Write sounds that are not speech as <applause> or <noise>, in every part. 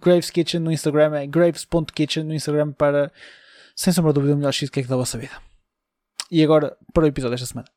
Graves Kitchen no Instagram é graves.kitchen no Instagram para, sem sombra de dúvida, o melhor cheesecake da vossa vida. E agora, para o episódio desta semana.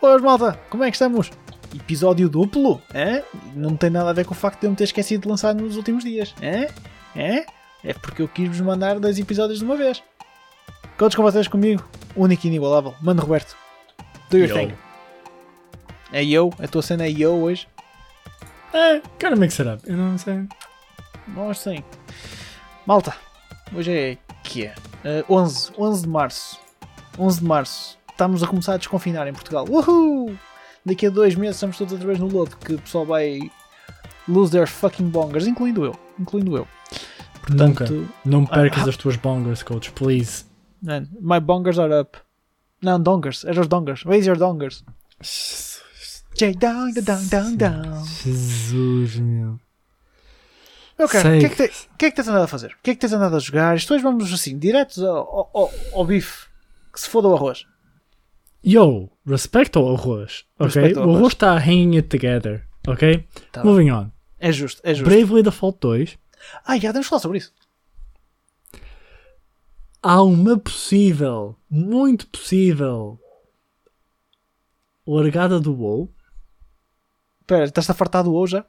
Boas malta, como é que estamos? Episódio duplo, é? Não tem nada a ver com o facto de eu me ter esquecido de lançar nos últimos dias, é? É? É porque eu quis vos mandar dois episódios de uma vez. Contos com vocês comigo, único e inigualável, Mano Roberto. Do your yo. thing. É eu? A tua cena é eu hoje? É, gotta mix it up, eu não sei. Nós sim. Malta, hoje é que é? Uh, 11, 11 de março. 11 de março estamos a começar a desconfinar em Portugal. Uhul! Daqui a dois meses estamos todos outra vez no lodo que o pessoal vai lose their fucking bongers, incluindo eu. Incluindo eu. Portanto, Nunca. Não percas uh, as tuas bongers, coach, please. Man, my bongers are up. Não, dongers. Eram os dongers. Raise your dongers. J down, down, down, down. Jesus, meu. Meu caro, o que, é que, te, que é que tens andado a fazer? O que é que tens andado a jogar? Isto hoje vamos assim, diretos ao, ao, ao bife. Que se foda o arroz. Yo, respeito ao arroz, ok? o arroz está hanging it together, ok? Tá Moving bem. on. É justo, é justo. Bravely Default 2. Ah, já temos falar sobre isso. Há uma possível, muito possível, largada do WoW. Espera, estás a fartar do WoW já?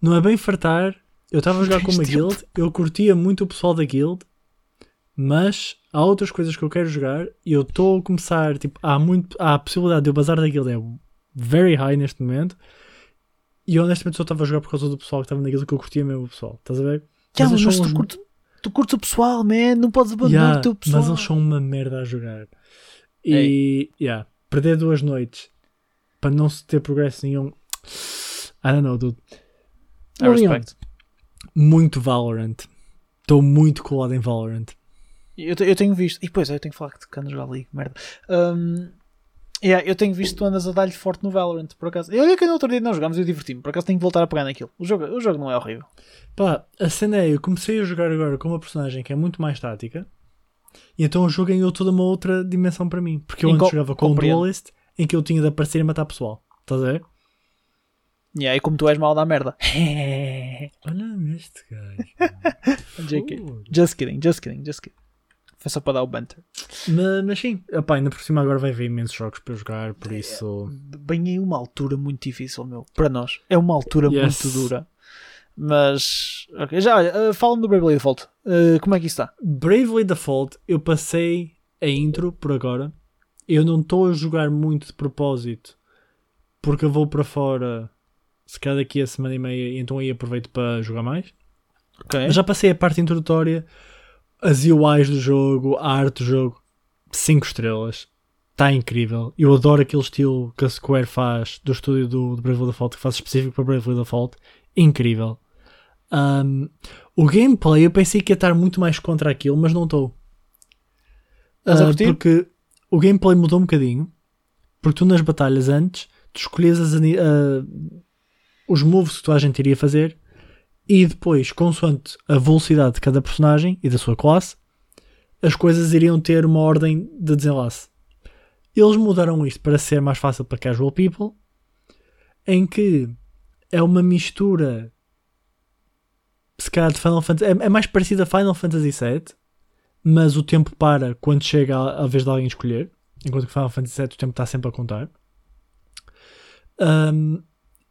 Não é bem fartar. Eu estava a jogar <laughs> com uma guild, eu curtia muito o pessoal da guild, mas há outras coisas que eu quero jogar e eu estou a começar, tipo, há muito, há a possibilidade de eu bazar da guild é very high neste momento e eu honestamente só estava a jogar por causa do pessoal que estava na guild que eu curtia mesmo o pessoal, estás a ver? Yeah, mas, mas tu, uns... curtes, tu curtes o pessoal, man, não podes abandonar yeah, o teu pessoal. Mas eles são uma merda a jogar. E, Ei. yeah, perder duas noites para não se ter progresso nenhum. I don't know, dude. I respect. Muito Valorant. Estou muito colado em Valorant. Eu, eu tenho visto, e depois eu tenho que falar que andas já ali, merda. Um, yeah, eu tenho visto que tu andas a dar-lhe forte no Valorant, por acaso. Eu olhei que no outro dia não jogámos e eu diverti-me, por acaso tenho que voltar a pegar naquilo. O jogo, o jogo não é horrível. Pá, a cena é, eu comecei a jogar agora com uma personagem que é muito mais tática, e então o jogo ganhou toda uma outra dimensão para mim. Porque eu antes jogava com um duelist em que eu tinha de aparecer e matar pessoal. Estás a ver? E como tu és mal da merda. Olha este gajo. <laughs> just kidding, just kidding, just kidding. Foi só para dar o banter. Mas, mas sim, Epá, ainda por cima agora vai haver imensos jogos para jogar, por é, isso. Bem, é uma altura muito difícil, meu. Para nós. É uma altura yes. muito dura. Mas. Okay. Já, olha, uh, fala-me do Bravely Default. Uh, como é que isso está? Bravely Default, eu passei a intro por agora eu não estou a jogar muito de propósito porque eu vou para fora se calhar daqui a semana e meia então aí aproveito para jogar mais. Ok. Mas já passei a parte introdutória, as UIs do jogo, a arte do jogo, 5 estrelas. Está incrível. Eu adoro aquele estilo que a Square faz do estúdio do, do Bravely Default, que faz específico para Bravely Default. Incrível. Um, o gameplay eu pensei que ia estar muito mais contra aquilo, mas não estou. Curtir? porque o gameplay mudou um bocadinho. Porque tu nas batalhas antes, tu escolhias as ah, os moves que tu a gente iria fazer e depois, consoante a velocidade de cada personagem e da sua classe, as coisas iriam ter uma ordem de desenlace. Eles mudaram isto para ser mais fácil para casual people, em que é uma mistura se calhar de Final Fantasy é, é mais parecido a Final Fantasy VII mas o tempo para quando chega a, a vez de alguém escolher enquanto que Final Fantasy VII o tempo está sempre a contar Um,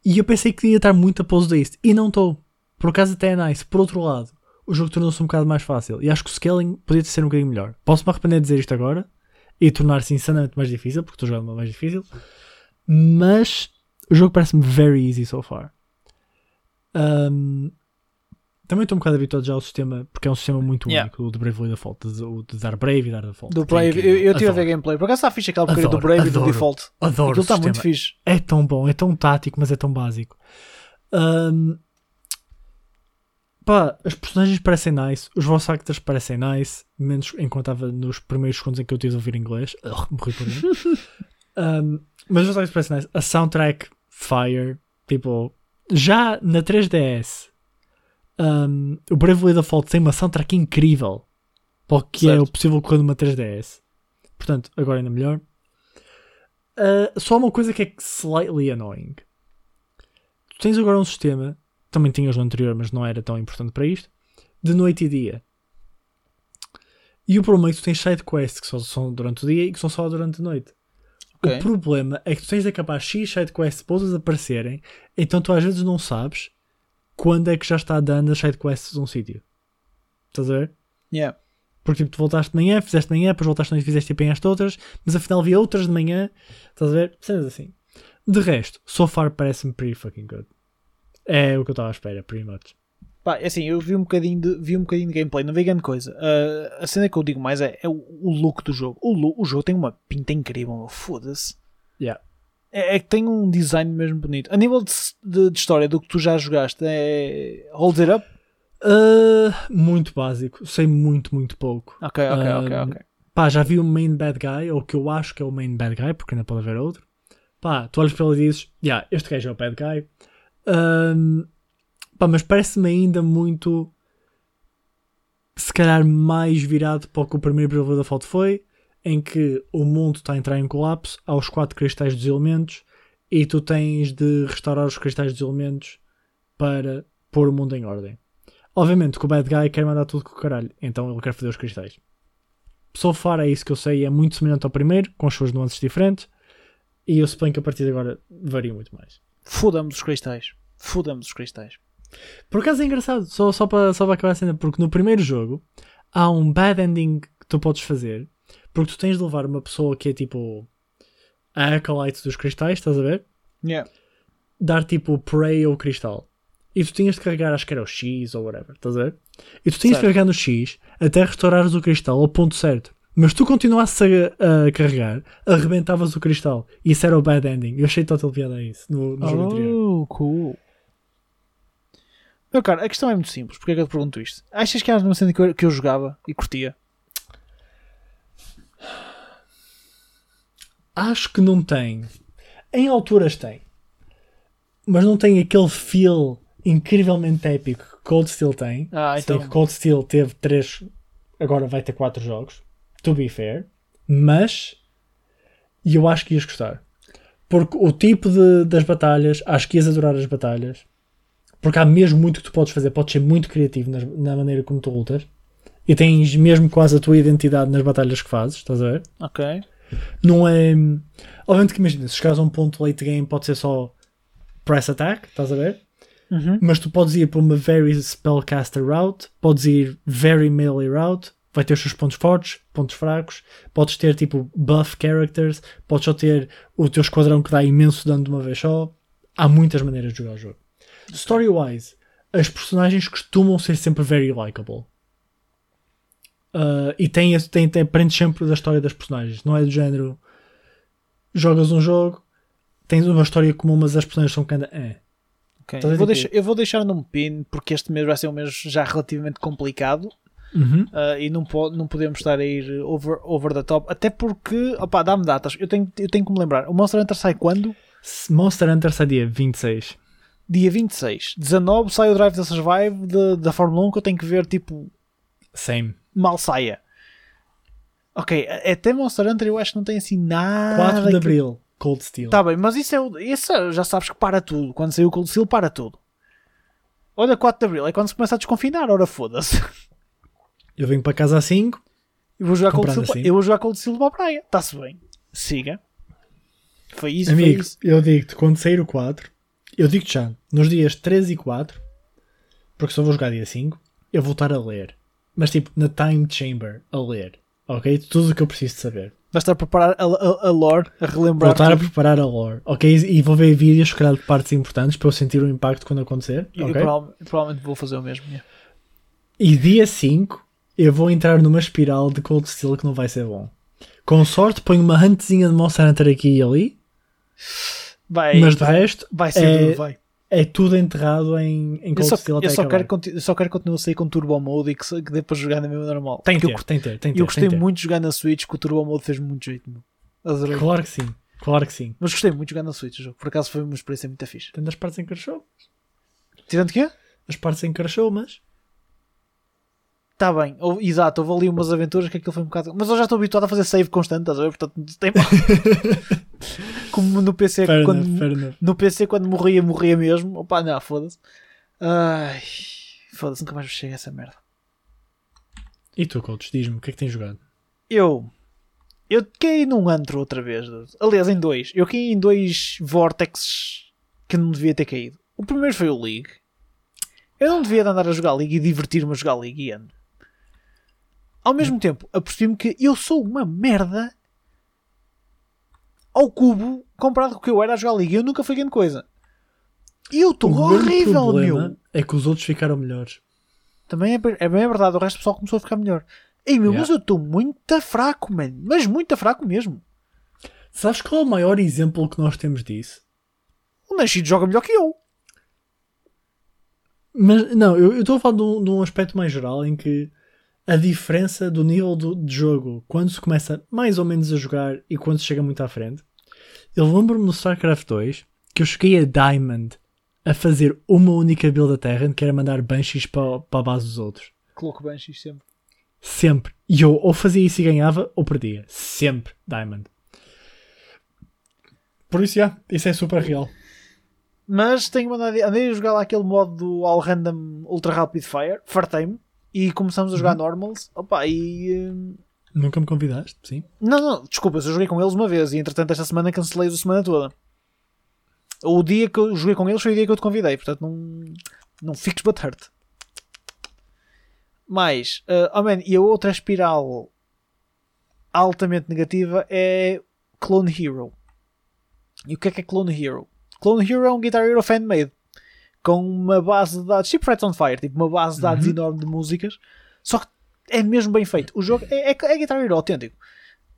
e eu pensei que ia estar muito após isto e não estou por acaso até é nice por outro lado o jogo tornou-se um bocado mais fácil e acho que o scaling podia ser um bocadinho melhor posso-me arrepender de dizer isto agora e tornar-se insanamente mais difícil porque estou jogando uma mais difícil mas o jogo parece-me very easy so far Um, também estou um bocado habituado já ao sistema, porque é um sistema muito Yeah. único, o de Bravely Default, de, o de dar Brave e dar Default. Do é Brave, eu, eu tive a ver Adoro. gameplay. Por acaso está fixe aquela porcaria do Adoro, Brave e do adoro. Default. Adoro Aquilo o está sistema. muito fixe. É tão bom, é tão tático, mas é tão básico. Ahm, pá, as personagens parecem nice, os voice actors parecem nice, menos enquanto estava nos primeiros segundos em que eu tive de ouvir inglês. Ugh, <laughs> morri por mim. Ahm, mas os voice actors parecem nice. A soundtrack, fire. Tipo, já na 3DS, ahm, o Bravely Default tem uma soundtrack incrível para o que é Certo. o possível correr numa 3DS. Portanto, agora ainda melhor. Uh, só uma coisa que é slightly annoying. Tu tens agora um sistema, também tinhas no anterior, mas não era tão importante para isto, de noite e dia. E o problema é que tu tens side quests que só são durante o dia e que são só durante a noite. Ok. O problema é que tu tens de acabar X side quests para outras aparecerem, então tu às vezes não sabes quando é que já está dando as side quests de um sítio. Estás a ver? Yeah. Porque tipo, tu voltaste de manhã, fizeste de manhã, depois voltaste de noite e fizeste e apanhaste outras, mas afinal havia outras de manhã, estás a ver? Cenas assim. De resto, so far parece-me pretty fucking good. É o que eu estava à espera, pretty much. Pá, é assim, eu vi um bocadinho de, vi um bocadinho de gameplay, não vi grande coisa. Ah, a cena que eu digo mais é, é o, o look do jogo. O, o jogo tem uma pinta incrível, foda-se. Yeah. É, é que tem um design mesmo bonito. A nível de, de- de história do que tu já jogaste, é. Holds it up? Uh, muito básico, sei muito, muito pouco. Ok, ok, ok, Ah, ok. Pá, já vi o main bad guy, ou o que eu acho que é o main bad guy, porque ainda pode haver outro. Pá, tu olhas para ele e dizes, yeah, este gajo é o bad guy. Ahm, pá, mas parece-me ainda muito, se calhar, mais virado para o que o primeiro Bravely Default foi, em que o mundo está a entrar em colapso, há os quatro cristais dos elementos, e tu tens de restaurar os cristais dos elementos para pôr o mundo em ordem. Obviamente que o bad guy quer mandar tudo com o caralho, então ele quer fazer os cristais. So far é isso que eu sei, é muito semelhante ao primeiro, com as suas nuances diferentes, e eu suponho que a partir de agora varia muito mais. Fudamos os cristais. Fudamos os cristais. Por acaso é engraçado, só, só, para, só para acabar a cena, porque no primeiro jogo há um bad ending que tu podes fazer, porque tu tens de levar uma pessoa que é tipo a acolyte dos cristais, estás a ver? Yeah. Dar tipo prey ao cristal. E tu tinhas de carregar, acho que era o X ou whatever, estás a ver? E tu tinhas de Certo. carregar no X até restaurares o cristal ao ponto certo. Mas tu continuasses a, a carregar, arrebentavas o cristal. E isso era o bad ending. Eu achei total piada a isso no, no jogo anterior. Oh, cool. Meu caro, a questão é muito simples. Porque é que eu te pergunto isto? Achas que era uma cena que eu, que eu jogava e curtia? Acho que não tem. Em alturas tem. Mas não tem aquele feel incrivelmente épico que Cold Steel tem. Ah, então. Cold Steel teve 3, agora vai ter 4 jogos. To be fair. Mas e eu acho que ias gostar. Porque o tipo de, das batalhas, acho que ias adorar as batalhas. Porque há mesmo muito que tu podes fazer. Podes ser muito criativo nas- na maneira como tu lutas. E tens mesmo quase a tua identidade nas batalhas que fazes, estás a ver? Ok. não é. Obviamente que imagina, se chegares a um ponto late game, pode ser só press attack, estás a ver? Uhum. Mas tu podes ir por uma very spellcaster route, podes ir very melee route, vai ter os seus pontos fortes, pontos fracos. Podes ter tipo buff characters, podes só ter o teu esquadrão que dá imenso dano de uma vez só. Há muitas maneiras de jogar o jogo. Story-wise, as personagens costumam ser sempre very likable. Uh, e tem, tem, tem, aprende sempre da história das personagens. Não é do género. Jogas um jogo, tens uma história comum, mas as personagens são cada. É. Ok. Estás a Eu, vou ver deixar, eu vou deixar num pin porque este mês vai ser um mês já relativamente complicado Uhum. ah, e não, po não podemos estar a ir over, over the top. Até porque, opá, dá-me datas. Eu tenho, eu tenho que me lembrar. O Monster Hunter sai quando? Monster Hunter sai dia 26. Dia 26. 19 sai o Drive to Survive de- da Fórmula 1 que eu tenho que ver, tipo, Same. mal saia. Ok, até Monster Hunter eu acho que não tem assim nada. 4 de que- Abril, Cold Steel. Tá bem, mas isso é, isso é- já sabes que para tudo. Quando saiu o Cold Steel, para tudo. Olha, 4 de Abril é quando se começa a desconfinar. Ora, foda-se. <laughs> Eu venho para casa às 5. Eu vou jogar Cold Comprando Steel, assim. eu vou jogar Cold Steel para a praia. Está-se bem. Siga. Foi isso, Amigo, foi isso. eu digo-te, quando sair o 4, eu digo-te já, nos dias 3 e 4, porque só vou jogar dia 5, eu vou estar a ler. Mas tipo, na time chamber, a ler. Ok? Tudo o que eu preciso de saber. Vais estar a preparar a, a, a lore, a Vou relembrar. estar a preparar a lore. Ok? E vou ver vídeos, se calhar, de partes importantes para eu sentir o impacto quando acontecer. E eu provavelmente, provavelmente vou fazer o mesmo. yeah. E dia 5 eu vou entrar numa espiral de Cold Steel que não vai ser bom. Com sorte ponho uma huntzinha de Monster Hunter aqui e ali, Vai, mas de resto vai ser é, duro, vai. é tudo enterrado em, em Eu Cold só, Steel até eu, só acabar. quero, eu só quero continuar a sair com Turbo Mode e que, que dê para jogar na mesma normal. Tem que ter, tem que ter, tem eu, que ter. eu gostei que ter. muito de jogar na Switch, que o Turbo Mode fez muito jeito. Meu. Adorei. Claro que sim, claro que sim. Mas gostei muito de jogar na Switch o jogo. Por acaso foi uma experiência muito fixe. Tendo as partes em carachou. Tirando que As partes em carachou, mas. Está bem, Houve- exato, houve ali umas aventuras que aquilo foi um bocado. Mas eu já estou habituado a fazer save constante, estás a ver? Portanto, tem... <laughs> como no PC, Fair quando, enough, no PC quando morria, morria mesmo. Opa, não, foda-se. Ai, foda-se, nunca mais chega a essa merda. E tu, coach, diz-me, o que é que tens jogado? Eu, eu caí num antro outra vez. Aliás, em dois. Eu caí em dois vortexes que não devia ter caído. O primeiro foi o League. Eu não devia de andar a jogar League e divertir-me a jogar League e ando. Ao mesmo tempo, apercebi-me que eu sou uma merda ao cubo comparado com o que eu era a jogar League. Eu nunca fui grande coisa. E eu estou horrível, problema meu. é que os outros ficaram melhores. Também é, bem- é bem verdade, o resto do pessoal começou a ficar melhor. Ei, meu, Yeah. mas eu estou muito fraco, mano. Mas muito fraco mesmo. Sabes qual é o maior exemplo que nós temos disso? O Nascido joga melhor que eu. Mas não, eu eu estou a falar de um, de um aspecto mais geral em que a diferença do nível do, de jogo quando se começa mais ou menos a jogar e quando se chega muito à frente. Eu lembro-me no StarCraft 2 que eu cheguei a Diamond a fazer uma única build a Terran que era mandar Banshees para, para a base dos outros. Coloco Banshees sempre. Sempre. E eu ou fazia isso e ganhava ou perdia. Sempre Diamond. Por isso, já, isso é super real. Mas tenho mandado. Andei a jogar lá aquele modo do All Random Ultra Rapid Fire. Fartei-me. E começamos a jogar Normals. Opa, e. hum, Nunca me convidaste, sim? Não, não, desculpa, eu joguei com eles uma vez. E entretanto, esta semana cancelei-os a semana toda. O dia que eu joguei com eles foi o dia que eu te convidei. Portanto, não. Não fiques butthurt. Mas, uh, oh man, e a outra espiral altamente negativa é Clone Hero. E o que é que é Clone Hero? Clone Hero é um Guitar Hero fan-made com uma base de dados, tipo Frets on Fire, tipo uma base de dados Uhum. enorme de músicas, só que é mesmo bem feito. O jogo é, é, é Guitar Hero autêntico.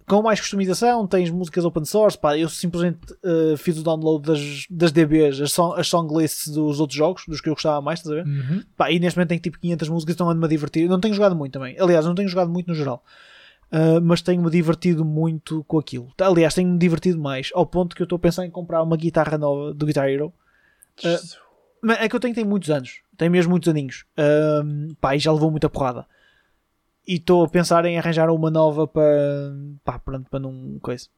Com mais customização, tens músicas open source. Pá, eu simplesmente uh, fiz o download das, das DBs, as, song, as dos outros jogos, dos que eu gostava mais, estás a ver? Uhum. Pá, e neste momento tenho tipo 500 músicas, estão a me divertir. Não tenho jogado muito também. Aliás, não tenho jogado muito no geral. Uh, mas tenho-me divertido muito com aquilo. Aliás, tenho-me divertido mais, ao ponto que eu estou a pensar em comprar uma guitarra nova do Guitar Hero. Mas é que eu tenho tem muitos anos, tem mesmo muitos aninhos. Um, pá, e já levou muita porrada. E estou a pensar em arranjar uma nova para, pá, pronto, para não coisa.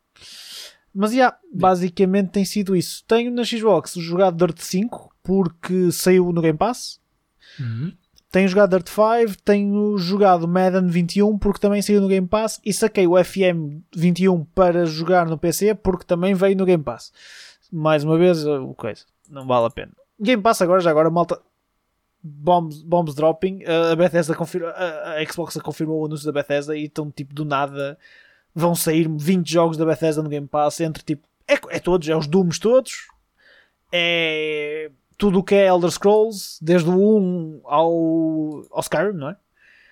Mas já, basicamente tem sido isso. Tenho na Xbox jogado Dirt 5 porque saiu no Game Pass. Uhum. Tenho jogado Dirt 5, tenho jogado Madden 21 porque também saiu no Game Pass e saquei o FM 21 para jogar no PC porque também veio no Game Pass. Mais uma vez, o coisa, não vale a pena. Game Pass agora, já agora, malta. bombs, bombs dropping. A Bethesda confirma, a, Xbox confirmou o anúncio da Bethesda e estão tipo do nada vão sair 20 jogos da Bethesda no Game Pass entre tipo é, é todos, é os Dooms todos, é tudo o que é Elder Scrolls, desde o 1 ao, ao Skyrim, não é?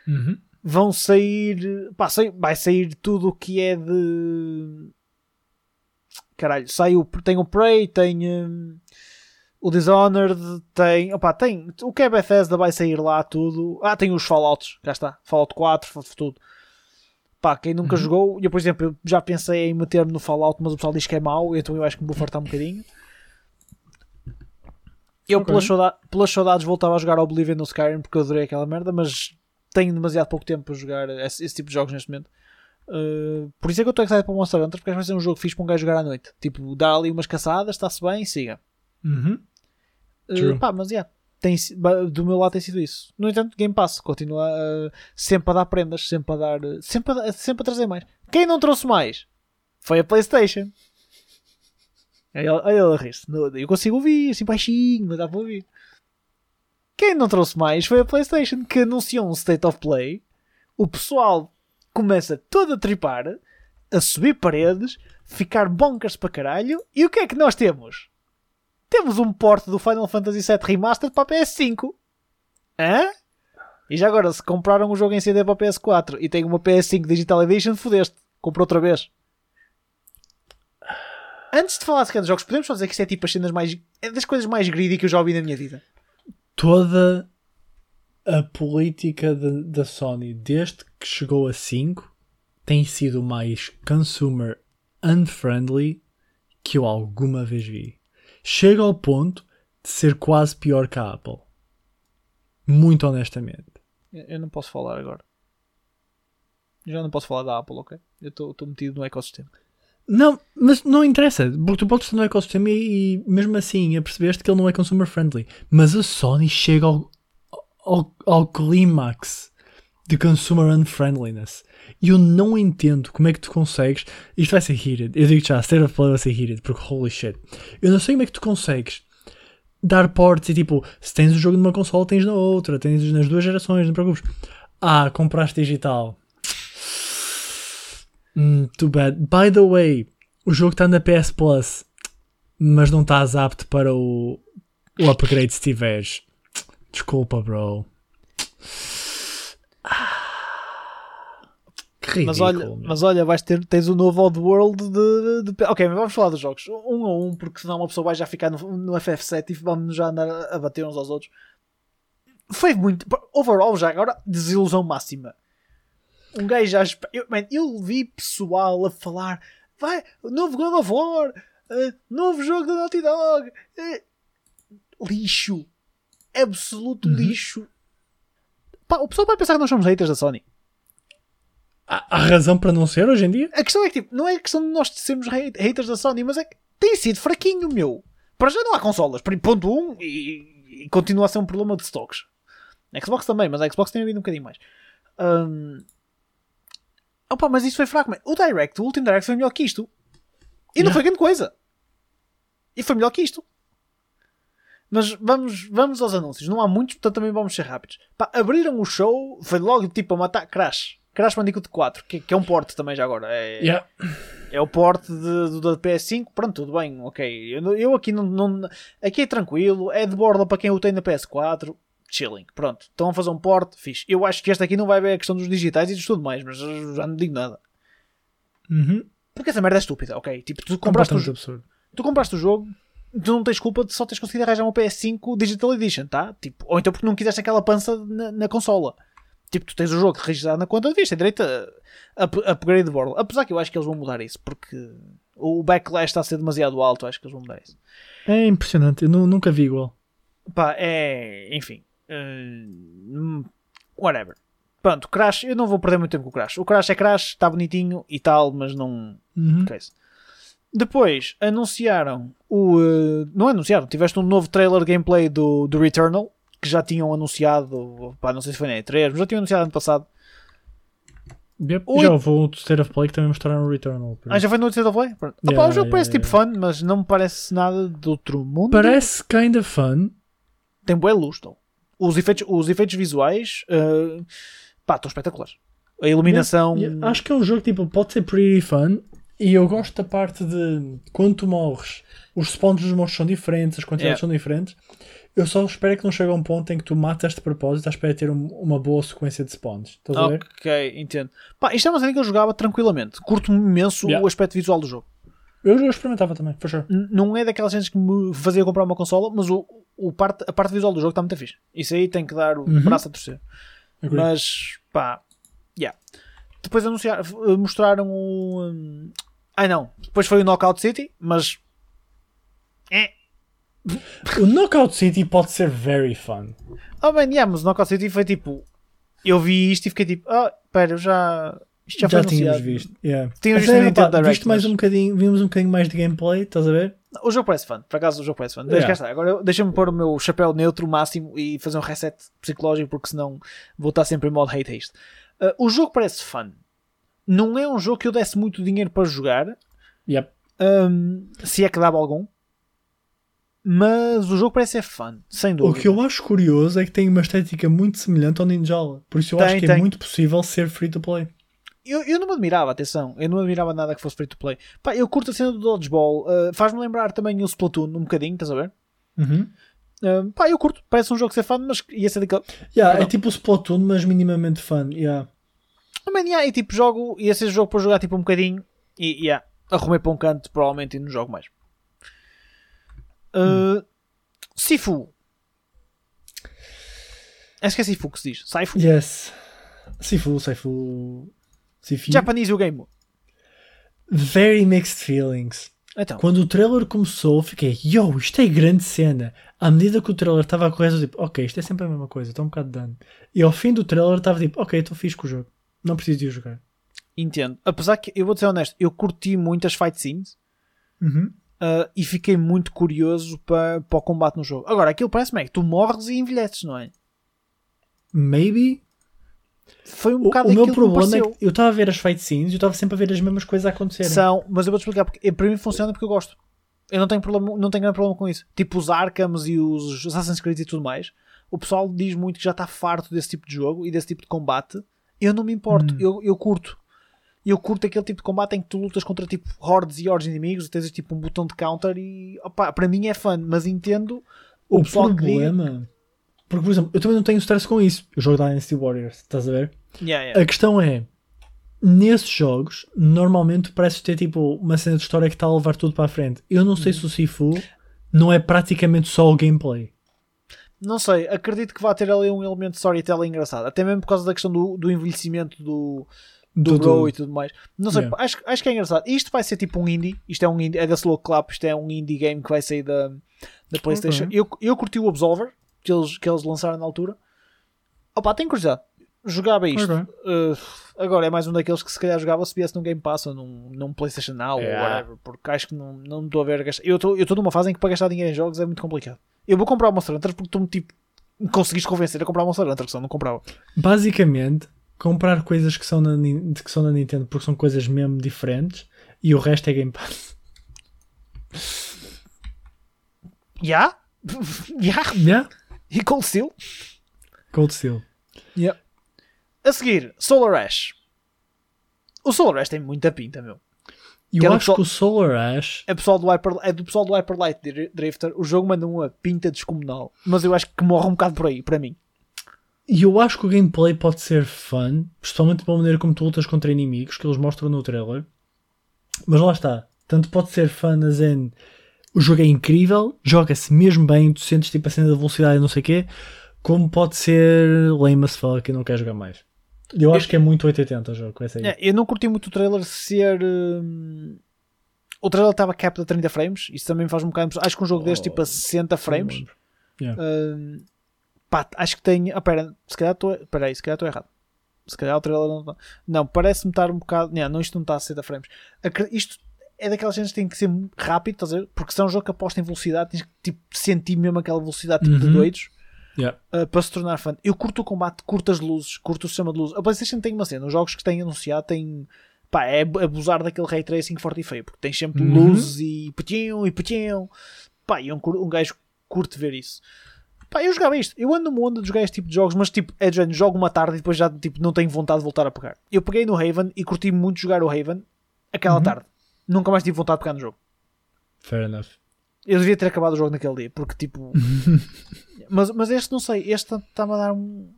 Uhum. Vão sair, pá, sai, vai sair tudo o que é de caralho, sai o, tem o Prey, tem um, o Dishonored, tem, opa, tem o que é Bethesda vai sair lá tudo. Ah, tem os Fallouts, cá está, Fallout 4, tudo. Pá, quem nunca uhum. jogou, eu por exemplo, eu já pensei em meter-me no Fallout, mas o pessoal diz que é mau, então eu acho que me vou fartar um bocadinho. Eu, okay. pelas, saudades, pelas saudades, voltava a jogar Oblivion no Skyrim porque eu adorei aquela merda, mas tenho demasiado pouco tempo para jogar esse, esse tipo de jogos neste momento. Uh, por isso é que eu estou excited para o Monster Hunter, porque vai ser um jogo fixe para um gajo jogar à noite. Tipo, dá ali umas caçadas, está-se bem e siga. Uhum. Uh, pá, mas yeah, tem, do meu lado tem sido isso. No entanto, Game Pass continua uh, sempre a dar prendas, sempre a dar, sempre a, sempre a trazer mais. Quem não trouxe mais foi a PlayStation. Olha ela rir Eu consigo ouvir assim baixinho, mas dá para ouvir. Quem não trouxe mais foi a PlayStation que anunciou um State of Play. O pessoal começa todo a tripar, a subir paredes, ficar bonkers para caralho. E o que é que nós temos? Temos um porte do Final Fantasy VII Remastered para a PS5. Hã? E já agora, se compraram o jogo em CD para a PS4 e tem uma PS5 Digital Edition, fodeste. Comprou outra vez. Antes de falar de jogos, podemos só dizer que isto é tipo as cenas mais. É das coisas mais greedy que eu já ouvi na minha vida. Toda a política da Sony, desde que chegou a 5, tem sido mais consumer unfriendly que eu alguma vez vi. Chega ao ponto de ser quase pior que a Apple. Muito honestamente. Eu não posso falar agora. Já não posso falar da Apple, ok? Eu estou metido no ecossistema. Não, mas não interessa, porque tu podes estar no ecossistema e, e mesmo assim apercebeste que ele não é consumer friendly. Mas a Sony chega ao, ao, ao clímax de consumer unfriendliness. E eu não entendo como é que tu consegues. Isto vai ser heated. Eu digo já, State of Play vai ser heated, porque holy shit. Eu não sei como é que tu consegues dar portes e tipo, se tens o jogo numa console, tens na outra, tens nas duas gerações, não te preocupes. Ah, compraste digital. Mm, too bad. By the way, o jogo está na PS Plus, mas não estás apto para o, o upgrade se tiveres. Desculpa, bro. Que ridículo, mas olha, mas olha, vais ter, tens o novo Oddworld de, de, de, Ok, mas vamos falar dos jogos. Um a um, porque senão uma pessoa vai já ficar no, no FF7 e vamos já andar a, a bater uns aos outros. Foi muito. Overall, já agora, desilusão máxima. Um gajo já. Eu, man, eu vi pessoal a falar: vai, novo God of War, uh, novo jogo da Naughty Dog. Uh, lixo. Absoluto uhum. lixo. Pá, o pessoal vai pensar que nós somos haters da Sony. Há, há, razão para não ser hoje em dia? A questão é que tipo, não é questão de nós sermos haters da Sony, mas é que tem sido fraquinho, meu. Para já não há consolas, ponto 1 um, e, e, continua a ser um problema de stocks. A Xbox também, mas a Xbox tem havido um bocadinho mais. Um, Opa, mas isso foi fraco. Man. O Direct, o último Direct foi melhor que isto. E yeah. não foi grande coisa. E foi melhor que isto. Mas vamos, vamos aos anúncios. Não há muitos, portanto também vamos ser rápidos. Pá, abriram o show, foi logo tipo a matar Crash. Crash Bandicoot 4, que, que é um porte também já agora. É, yeah. é o porte de, da PS5. Pronto, tudo bem, ok. Eu, eu aqui não, não, Aqui é tranquilo, é de borda para quem o tem na PS4 chilling. Pronto, estão a fazer um port, fixe. Eu acho que este aqui não vai ver a questão dos digitais e de tudo mais, mas já não digo nada. Uhum. Porque essa merda é estúpida, ok? Tipo, tu compraste, o, absurdo. tu compraste o jogo, tu não tens culpa de só teres conseguido arranjar uma PS5 Digital Edition, tá? Tipo, ou então porque não quiseste aquela pança na, na consola. Tipo, tu tens o jogo registrado na conta de vista, direito a, a, upgrade de bordo. Apesar que eu acho que eles vão mudar isso, porque o backlash está a ser demasiado alto, acho que eles vão mudar isso. É impressionante, eu nunca vi igual. Pá, é. Enfim. Uh, whatever. Pronto, Crash, eu não vou perder muito tempo com o Crash. O Crash é Crash, está bonitinho e tal, mas não. Uhum. Depois anunciaram o. Uh, não anunciaram, tiveste um novo trailer gameplay do, do Returnal que já tinham anunciado. Pá, não sei se foi na E3, mas já tinham anunciado ano passado. Yep, já houve outro State of Play que também mostraram o Returnal. Ah, já foi no State of Play? Yeah, Opa, o jogo yeah, parece yeah, tipo fun, mas não me parece nada de outro mundo. Parece kinda fun, tem bué luz, então. Os efeitos, os efeitos visuais, uh, pá, estão espetaculares. A iluminação. Yeah, yeah. Acho que é um jogo tipo, pode ser pretty fun. E eu gosto da parte de quando tu morres, os spawns dos monstros são diferentes, as quantidades Yeah. são diferentes. Eu só espero que não chegue a um ponto em que tu matas de propósito à espera de ter um- uma boa sequência de spawns. Estás a ver? Ok, entendo. Pá, isto é uma cena que eu jogava tranquilamente. Curto imenso Yeah. o aspecto visual do jogo. Eu, eu experimentava também, for sure. N- não é daquelas cenas que me fazia comprar uma consola, mas o, o parte, a parte visual do jogo está muito fixe. Isso aí tem que dar o Uhum. braço a torcer. Agree. Mas, pá, yeah. Depois anunciaram, f- mostraram o. hum, Ai não, depois foi o Knockout City, mas. É. O Knockout City pode ser very fun. Oh, man, yeah, mas o Knockout City foi tipo. Eu vi isto e fiquei tipo, ah, pera, eu já. Isto já, Já, foi tínhamos anunciado. visto. Yeah. Tínhamos visto é, Nintendo pá, Direct, viste mais mas- um bocadinho, vimos um bocadinho mais de gameplay, estás a ver? O jogo parece fã, por acaso o jogo parece fã. Deixa Yeah. estar. Agora deixa-me pôr o meu chapéu neutro máximo e fazer um reset psicológico, porque senão vou estar sempre em modo hate haste. Uh, o jogo parece fã. Não é um jogo que eu desse muito dinheiro para jogar, Yep. um, se é que dava algum. Mas o jogo parece ser fã, sem O dúvida. que eu acho curioso é que tem uma estética muito semelhante ao Ninjala. Por isso eu Tem, acho que é tem. muito possível ser free to play. Eu, eu não me admirava, atenção, eu não admirava nada que fosse free to play. Pá, eu curto a cena do Dodgeball, uh, faz-me lembrar também o Splatoon um bocadinho, estás a ver? Uhum. Uh, pá, eu curto, parece um jogo ser fã, mas ia ser daquele. Yeah, é tipo o Splatoon, mas minimamente fun. Yeah. Mas, yeah, e tipo, jogo, ia ser jogo para jogar tipo um bocadinho e yeah, arrumei para um canto, provavelmente, e não jogo mais. Uh, Sifu. Acho que é Sifu que se diz. Saifu. Yes. Sifu, Sifu. Sifu. Japanese o game. Very mixed feelings. Então, Quando o trailer começou, fiquei, yo, isto é grande cena. À medida que o trailer estava a correr, eu tipo, ok, isto é sempre a mesma coisa, estou um bocado de dano. E ao fim do trailer estava tipo, ok, estou fixe com o jogo. Não preciso de o jogar. entendo. Apesar que, eu vou ser honesto, eu curti muito as fight scenes Uhum. Uh, e fiquei muito curioso para, para o combate no jogo. Agora, aquilo parece-me é que tu morres e envelheces, não é? Maybe. Foi um bocado o meu problema é que eu estava a ver as fight scenes e eu estava sempre a ver as mesmas coisas a acontecerem. São, mas eu vou-te explicar porque para mim funciona porque eu gosto. Eu não tenho, problema, não tenho grande problema com isso. Tipo os Arkhams e os Assassin's Creed e tudo mais. O pessoal diz muito que já está farto desse tipo de jogo e desse tipo de combate. Eu não me importo, Hum. eu, eu curto. Eu curto aquele tipo de combate em que tu lutas contra tipo hordes e hordes de inimigos e tens tipo um botão de counter e opá, para mim é fun, mas entendo o, O diga- problema. Porque, por exemplo, eu também não tenho stress com isso. Eu jogo Dynasty Warriors, estás a ver? Yeah, yeah. A questão é, nesses jogos, normalmente parece ter tipo uma cena de história que está a levar tudo para a frente. Eu não Uhum. sei se o Sifu não é praticamente só o gameplay. Não sei, acredito que vai ter ali um elemento de storytelling engraçado. Até mesmo por causa da questão do, do envelhecimento do, do Do- Bro do- e tudo mais. Não sei, Yeah. acho, acho que é engraçado. Isto vai ser tipo um indie. Isto é um indie, é da Slow Clap. Isto é um indie game que vai sair da, da PlayStation. Ok. Eu, eu curti o Absolver que eles, que eles lançaram na altura. Opa, tenho curiosidade. Jogava isto. Ok. Uh, agora é mais um daqueles que se calhar jogava se viesse num Game Pass ou num, num PlayStation Now Yeah. ou whatever. Porque acho que não, não me estou a ver a gastar. Eu estou eu estou numa fase em que para gastar dinheiro em jogos é muito complicado. Eu vou comprar o Monster Hunter porque tu me tipo me conseguiste convencer a comprar o Monster Hunter, que senão não comprava. Basicamente, comprar coisas que são, na, que são na Nintendo porque são coisas mesmo diferentes e o resto é Game Pass. Já? Já? Yeah? E Cold Steel? Cold Steel. Yeah. A seguir, Solar Ash. O Solar Ash tem muita pinta, meu. Eu o acho pessoal- que o Solar Ash É, pessoal do Hyper, é do pessoal do Hyper Light Dri- Drifter. O jogo manda uma pinta descomunal. Mas eu acho que morre um bocado por aí, para mim. E eu acho que o gameplay pode ser fun, especialmente pela maneira como tu lutas contra inimigos, que eles mostram no trailer. Mas lá está. Tanto pode ser fun as in o jogo é incrível, joga-se mesmo bem, tu sentes tipo a cena da velocidade e não sei o quê, como pode ser lame as fuck e não quer jogar mais. Eu acho que é muito 880 o jogo, com essa aí. É, eu não curti muito o trailer ser. hum, O trailer estava capped a 30 frames. Isso também faz um bocado. Acho que um jogo deste tipo a 60 frames. Yeah. hum, pá, acho que tem. Ah, pera, se calhar estou. Espera aí, se calhar estou errado. Se calhar o trailer não está. Não, parece-me estar um bocado. Não, não, isto não está a 60 frames. Isto é daquelas cenas que tem que ser rápido, estás a ver? Porque se é um jogo que aposta em velocidade, tens que tipo, sentir mesmo aquela velocidade tipo, de Uhum. doidos. Yeah. uh, para se tornar fã. Eu curto o combate, curto as luzes, curto o sistema de luzes. A PlayStation tem uma cena, os jogos que têm anunciado têm. Pá, é abusar daquele ray tracing forte e feio, porque tens sempre Uhum. luzes e petinho e petinho. Pá, e um, um gajo curte ver isso. Pá, eu jogava isto. Eu ando no mundo de jogar este tipo de jogos, mas tipo, é de género, jogo uma tarde e depois já tipo, não tenho vontade de voltar a pegar. Eu peguei no Haven e curti muito jogar o Haven aquela Uhum. tarde. Nunca mais tive vontade de pegar no jogo. Fair enough. Eu devia ter acabado o jogo naquele dia, porque tipo. <laughs> mas, mas este não sei, este está-me a dar um.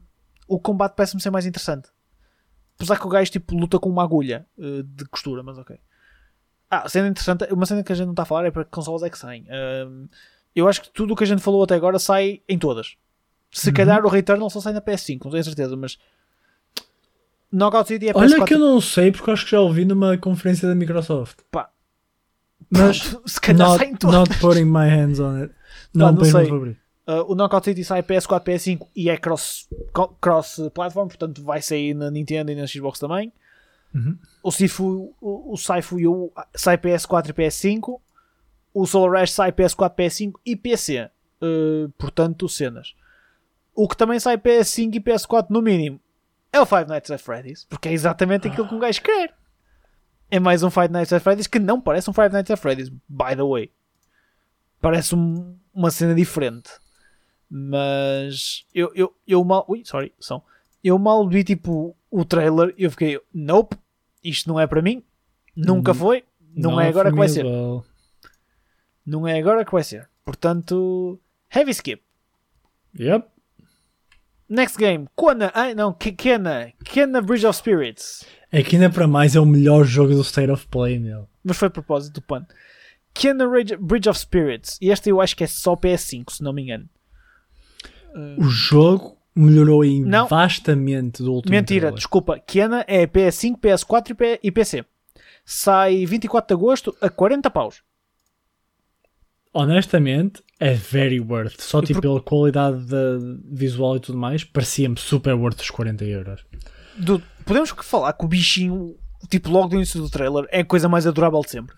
O combate parece-me ser mais interessante. Apesar que o gajo tipo, luta com uma agulha eh, de costura, mas ok. Ah, cena interessante, uma cena que a gente não está a falar é para que consoles é que saem. Ahm, eu acho que tudo o que a gente falou até agora sai em todas. Se Uhum. calhar o Returnal só sai na PS5, não tenho certeza, mas. Knockout City é PS4. Olha que eu não sei, porque acho que já ouvi numa conferência da Microsoft. Pá. Mas <laughs> se calhar not, sai em todas. not putting my hands on it. Não, não põe sei. Uh, o Knockout City sai PS4, PS5 e é cross, cross-platform, portanto vai sair na Nintendo e na Xbox também. Uhum. O Sifu, o, o Saifu Yu sai PS4 e PS5. O Solar Ash sai PS4, PS5 e PC. Uh, portanto, cenas. O que também sai PS5 e PS4 no mínimo é o Five Nights at Freddy's, porque é exatamente aquilo que um gajo quer. É mais um Five Nights at Freddy's que não parece um Five Nights at Freddy's, by the way. Parece um- uma cena diferente. Mas eu, eu, eu mal. Ui, sorry, som. Eu mal vi tipo o trailer e eu fiquei, nope, isto não é para mim. Nunca Hum, foi. Não Not é agora for que vai ser. well. Não é agora que vai ser. Portanto, heavy skip. Yep. Next game. Kona. Ai, não. Ke- Kena. Kena Bridge of Spirits. É que ainda para mais é o melhor jogo do State of Play, meu. Mas foi a propósito do pano. Kena Bridge of Spirits. E este eu acho que é só PS5, se não me engano. O jogo melhorou em Não. vastamente do último Mentira, trailer. desculpa. Kena é PS5, PS4 e P- e PC. Sai 24 de agosto a 40 paus. Honestamente, é very worth. Só E tipo por- pela qualidade da visual e tudo mais, parecia-me super worth os 40 euros. Dude, podemos que falar que o bichinho, tipo, logo do início do trailer, é a coisa mais adorável de sempre.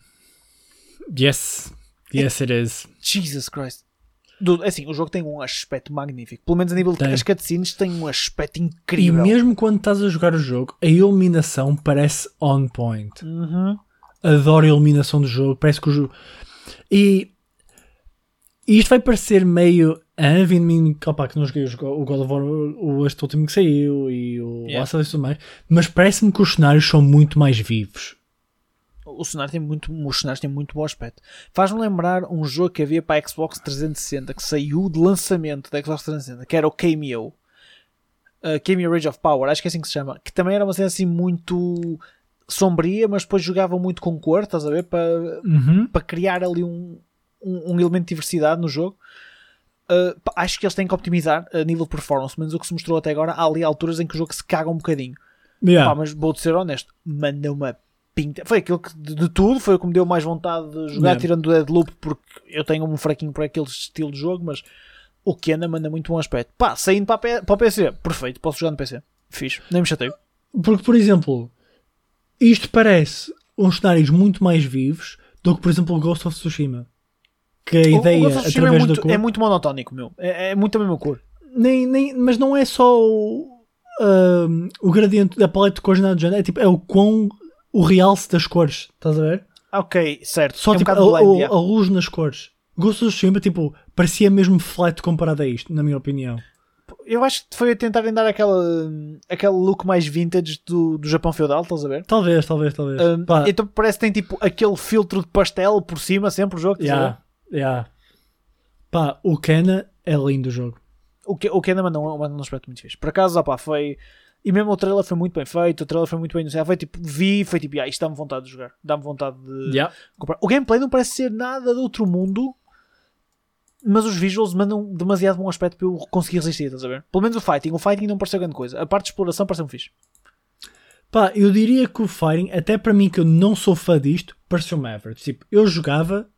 Yes. Yes, it is. Jesus Christ. Dude, é assim, o jogo tem um aspecto magnífico. Pelo menos a nível de Tem. as cutscenes têm um aspecto E incrível. mesmo quando estás a jogar o jogo, a iluminação parece on point. Uhum. Adoro a iluminação do jogo. Parece que o jogo. E. e isto vai parecer meio. Ah, vindo mim, opa, que não joguei o God of War, o, este último que saiu e o Yeah. Last of Us e tudo mais, mas parece-me que os cenários são muito mais vivos. O cenário tem muito, os cenários têm muito bom aspecto. Faz-me lembrar um jogo que havia para a Xbox 360 que saiu de lançamento da Xbox 360, que era o Cameo. Uh, Cameo Rage of Power, acho que é assim que se chama. Que também era uma cena assim muito sombria, mas depois jogava muito com cor, estás a ver? Para, Uhum. para criar ali um, um, um elemento de diversidade no jogo. Uh, acho que eles têm que optimizar a nível de performance, menos o que se mostrou até agora. Há ali alturas em que o jogo se caga um bocadinho. Yeah. Pá, mas vou-te ser honesto, manda uma pinta. Foi aquilo que de, de tudo, foi o que me deu mais vontade de jogar, Yeah. tirando o Deadloop, porque eu tenho um fraquinho para aquele estilo de jogo, mas o Kena manda muito bom aspecto. Pá, saindo para, para o PC, perfeito, posso jogar no PC. Fiz, nem me chateio. Porque, por exemplo, isto parece uns cenários muito mais vivos do que, por exemplo, o Ghost of Tsushima. Que a O- o ideia, of Tsushima é através da muito, cor. é muito monotónico, meu. É, é muito a mesma cor. nem, nem, mas não é só o, ahm, o gradiente da paleta de cores nada do género, é tipo, é o quão o realce das cores, estás a ver? Ok, certo. Só é um tipo, a, bocado blend, a- a luz nas cores. Ghost of Tsushima, tipo, parecia mesmo flat comparado a isto, na minha opinião. Eu acho que foi a tentarem dar aquela, aquele look mais vintage do, do Japão feudal, estás a ver? Talvez, talvez, talvez. Um, então parece que tem tipo aquele filtro de pastel por cima, sempre o jogo. estás a yeah, yeah. Pá, o Kena é lindo o jogo. O que, o que ainda manda um, um aspecto muito fixe. Por acaso, opá, foi. E mesmo o trailer foi muito bem feito, o trailer foi muito bem anunciado. Foi tipo, vi, foi tipo, ah, isto dá-me vontade de jogar, dá-me vontade de Yeah. comprar. O gameplay não parece ser nada de outro mundo, mas os visuals mandam demasiado bom aspecto para eu conseguir resistir, estás a ver? Pelo menos o fighting, o fighting não pareceu grande coisa. A parte de exploração pareceu-me fixe. Pá, eu diria que o Fighting, até para mim que eu não sou fã disto, pareceu-me average. Tipo, eu jogava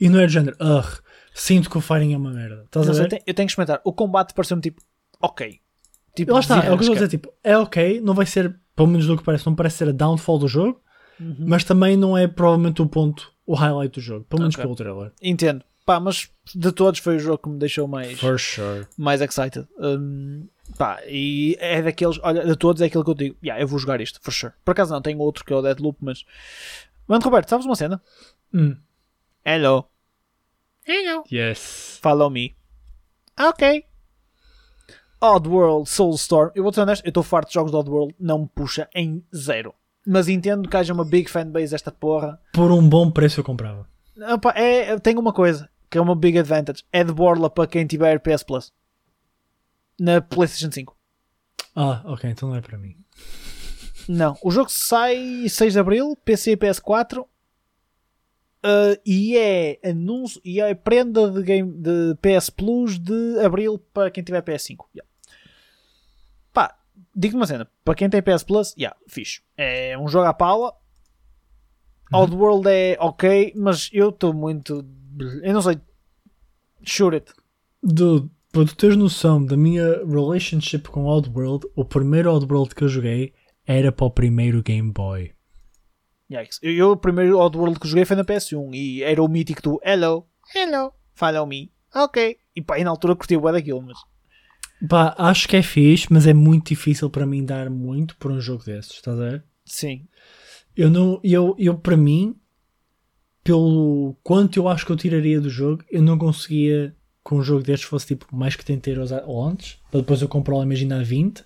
e não era de género, ugh, sinto que o Fighting é uma merda. Estás a Mas eu, ver? tenho, eu tenho que experimentar. O combate pareceu-me tipo, ok. Tipo, Lá está, é o que eu estou a desenrasca. dizer, tipo, é ok, não vai ser, pelo menos do que parece, não parece ser a downfall do jogo, Uhum. mas também não é provavelmente o ponto, o highlight do jogo, pelo menos Ok. pelo trailer. Entendo. Pá, mas de todos foi o jogo que me deixou mais. For sure. mais excited. Um, pá, e é daqueles, olha, de todos é aquele que eu digo, yeah, eu vou jogar isto, for sure. Por acaso não, tenho outro que é o Deadloop, mas. Mano, Roberto, sabes uma cena? Hum. Hello. Hello. Yes. Follow me. Ok. Oddworld Soulstorm. Eu vou ser honesto, eu estou farto de jogos de Oddworld, não me puxa em zero. Mas entendo que haja uma big fanbase esta porra. Por um bom preço eu comprava. Opa, é, tem uma coisa que é uma big advantage: é de borla para quem tiver PS Plus na PlayStation 5. Ah, ok, então não é para mim. Não, o jogo sai 6 de Abril, PC e PS4. Uh, e é anúncio e é prenda de, game, de PS Plus de Abril para quem tiver PS5. Yeah. Pá, digo-te uma cena: para quem tem PS Plus, yeah, fixe. É um jogo à pala. Uhum. Oddworld é ok, mas eu estou muito. Eu não sei. Shoot it. Do, para tu teres noção da minha relationship com Oddworld, o primeiro Oddworld que eu joguei era para o primeiro Game Boy. Yikes. Eu, eu, o primeiro Oddworld que joguei foi na PS1 e era o mítico do Hello, Hello, follow me. Ok. E pá, e na altura curti o daquilo, mas. Pá, acho que é fixe, mas é muito difícil para mim dar muito por um jogo desses, estás a ver? Sim. Eu não, eu, eu para mim, pelo quanto eu acho que eu tiraria do jogo, eu não conseguia que um jogo destes fosse tipo mais que 30 euros a- ou antes, para depois eu comprar, imagina, a 20,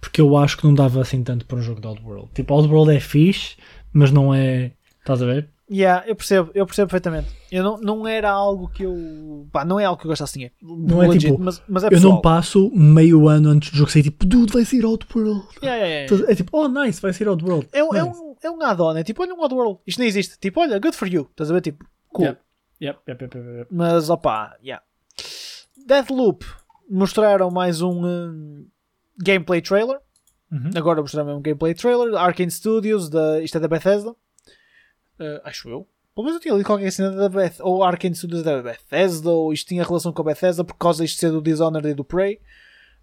porque eu acho que não dava assim tanto para um jogo de Oddworld. Tipo, Oddworld é fixe, mas não é. Estás a ver? Yeah, eu percebo, eu percebo perfeitamente. Eu não, não era algo que eu. Pá, não é algo que eu gostasse de dinheiro. Não é tipo, mas, mas é eu não passo meio ano antes do jogo sair tipo, dude, vai sair Oddworld. Yeah, yeah, yeah. É tipo, oh nice, vai sair Oddworld. É, um- é Nice. um, é um add-on, é tipo, olha um Oddworld. Isto nem existe. Tipo, olha, good for you. Estás a ver? Tipo, cool. Yep. Yep, yep, yep, yep, yep. Mas opá, yeah. Deathloop mostraram mais um hum, gameplay trailer. Uhum. Agora mostraram um gameplay trailer. Arkane Studios, da, isto é da Bethesda. Uh, acho eu. Pelo menos eu tinha lido qualquer cena da Beth, ou Arkane Studios da Bethesda, ou isto tinha relação com a Bethesda por causa disto ser do Dishonored e do Prey.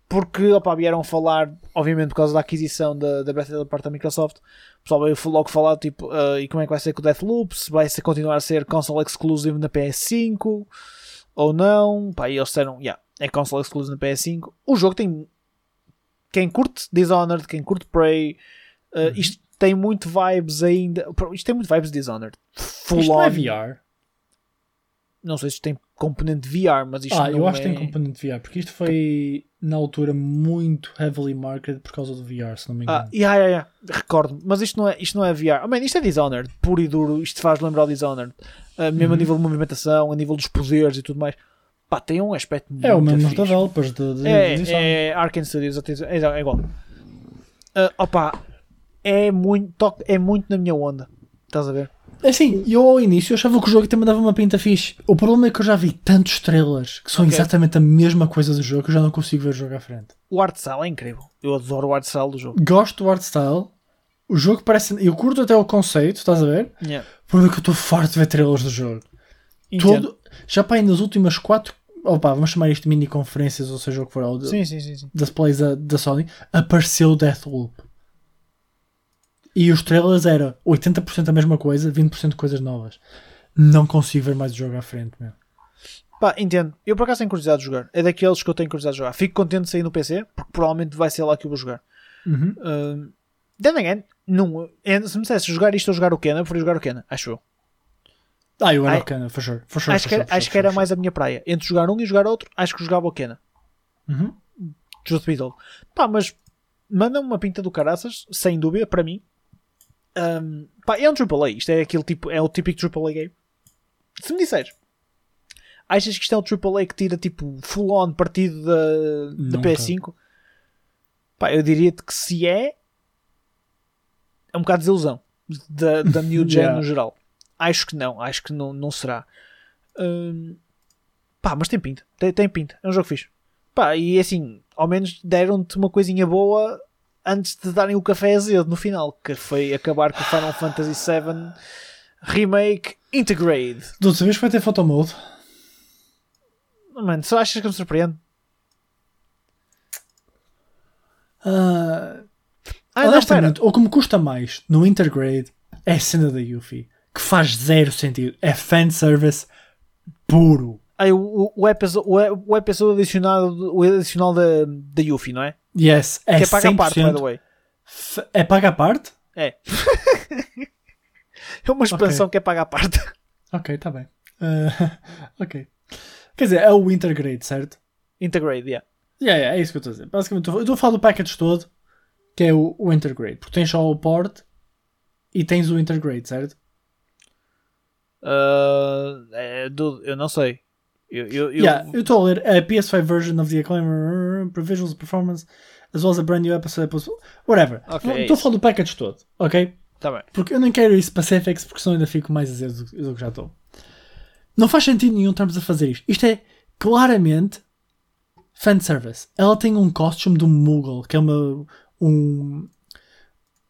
Porque opa, vieram falar, obviamente por causa da aquisição da, da Bethesda da parte da Microsoft, o pessoal veio logo falar tipo, uh, e como é que vai ser com o Deathloop, se vai ser, continuar a ser console exclusive na PS5 ou não. Pá, e eles disseram, yeah, é console exclusive na PS5. O jogo tem. Quem curte Dishonored, quem curte Prey, uh, isto tem muito vibes ainda. Isto tem muito vibes de Dishonored. Full Isto on. não é VR. Não sei se tem componente VR, mas isto ah, eu acho é... que tem componente de VR, porque isto foi na altura muito heavily marketed por causa do VR, se não me engano. Ah, yeah, yeah, yeah. recordo mas isto não é, isto não é VR. Oh, man, isto é Dishonored, puro e duro. Isto faz lembrar o Dishonored, uh, mesmo Uhum. a nível de movimentação, a nível dos poderes e tudo mais. Pá, tem um aspecto muito é o mesmo fixe. developers de, de, É, de é Arkane Studios, é, é igual. Uh, opa, é muito, toque- é muito na minha onda. Estás a ver? Assim, eu ao início achava que o jogo também dava uma pinta fixe. O problema é que eu já vi tantos trailers que são Ok. exatamente a mesma coisa do jogo que eu já não consigo ver o jogo à frente. O art style é incrível. Eu adoro o art style do jogo. Gosto do art style. O jogo parece. Eu curto até o conceito, estás a ver? Yeah. O problema é que eu estou farto de ver trailers do jogo. Todo, já para aí nas últimas quatro. Opa, vamos chamar isto de mini conferências, ou seja o que for, ou de- Sim, sim, sim, sim. das plays da, da Sony, apareceu o Deathloop. E os trailers era 80% a mesma coisa, 20% de coisas novas. Não consigo ver mais o jogo à frente, meu. Pá, entendo. Eu por acaso tenho curiosidade de jogar. É daqueles que eu tenho curiosidade de jogar. Fico contente de sair no PC, porque provavelmente vai ser lá que eu vou jogar. Uhum. Uh, then again, não, é- se me dissesse jogar isto ou jogar o Kena, eu preferia jogar o Kena, acho eu. Ah, eu era Ai- o Cana, for sure. For sure, acho for que, era, sure, for acho sure, que era mais a minha praia. Entre jogar um e jogar outro, acho que jogava o Kena. Uhum. Just be told. Pá, mas manda-me uma pinta do caraças, sem dúvida, para mim. Um, pá, é um AAA. Isto é aquele tipo, é o típico AAA game. Se me disseres, achas que isto é um AAA que tira tipo full on partido da, da Não PS5? Pá, eu diria-te que se é, é um bocado de desilusão da, da <laughs> New Gen Yeah. no geral. Acho que não, acho que não, não será. Hum, pá, mas tem pinta, tem, tem pinta, é um jogo fixe. Pá, e assim, ao menos deram-te uma coisinha boa antes de darem o café azedo no final, que foi acabar com o Final Fantasy VII Remake Integrate. Tu sabes que vai ter photo mode? Mano, só achas que me surpreende? Ah, Ah, não, espera. honestamente, o que me custa mais no Intergrade é a cena da Yuffie, que faz zero sentido. É fanservice puro. Ah, o, o, episódio, o, e- o episódio adicional, o adicional da, da Yuffie, não é? Yes, é que é paga a parte, by 100% the way. É paga a parte? É. <laughs> é uma expansão que é paga a parte. Ok, tá bem. Ah, <laughs> ok. Quer dizer, é o Intergrade, certo? Integrate, yeah. Yeah, yeah, é isso que eu estou a dizer. Basicamente, eu estou a falar do package todo, que é o, o Intergrade. Porque tens só o port e tens o Intergrade, certo? Uh, é, do- eu não sei. Eu, eu, eu- Yeah, eu estou a ler a PS5 version of the Acclaimer for visuals performance, as well as a brand new episode. Whatever. É Estou a isso. falar do package todo, ok? Tá bem. Porque eu não quero ir specifics, porque senão ainda fico mais azedo do, do que já estou. Não faz sentido nenhum estarmos a fazer isto. Isto é claramente fanservice. Ela tem um costume de um Moogle, que é uma, um,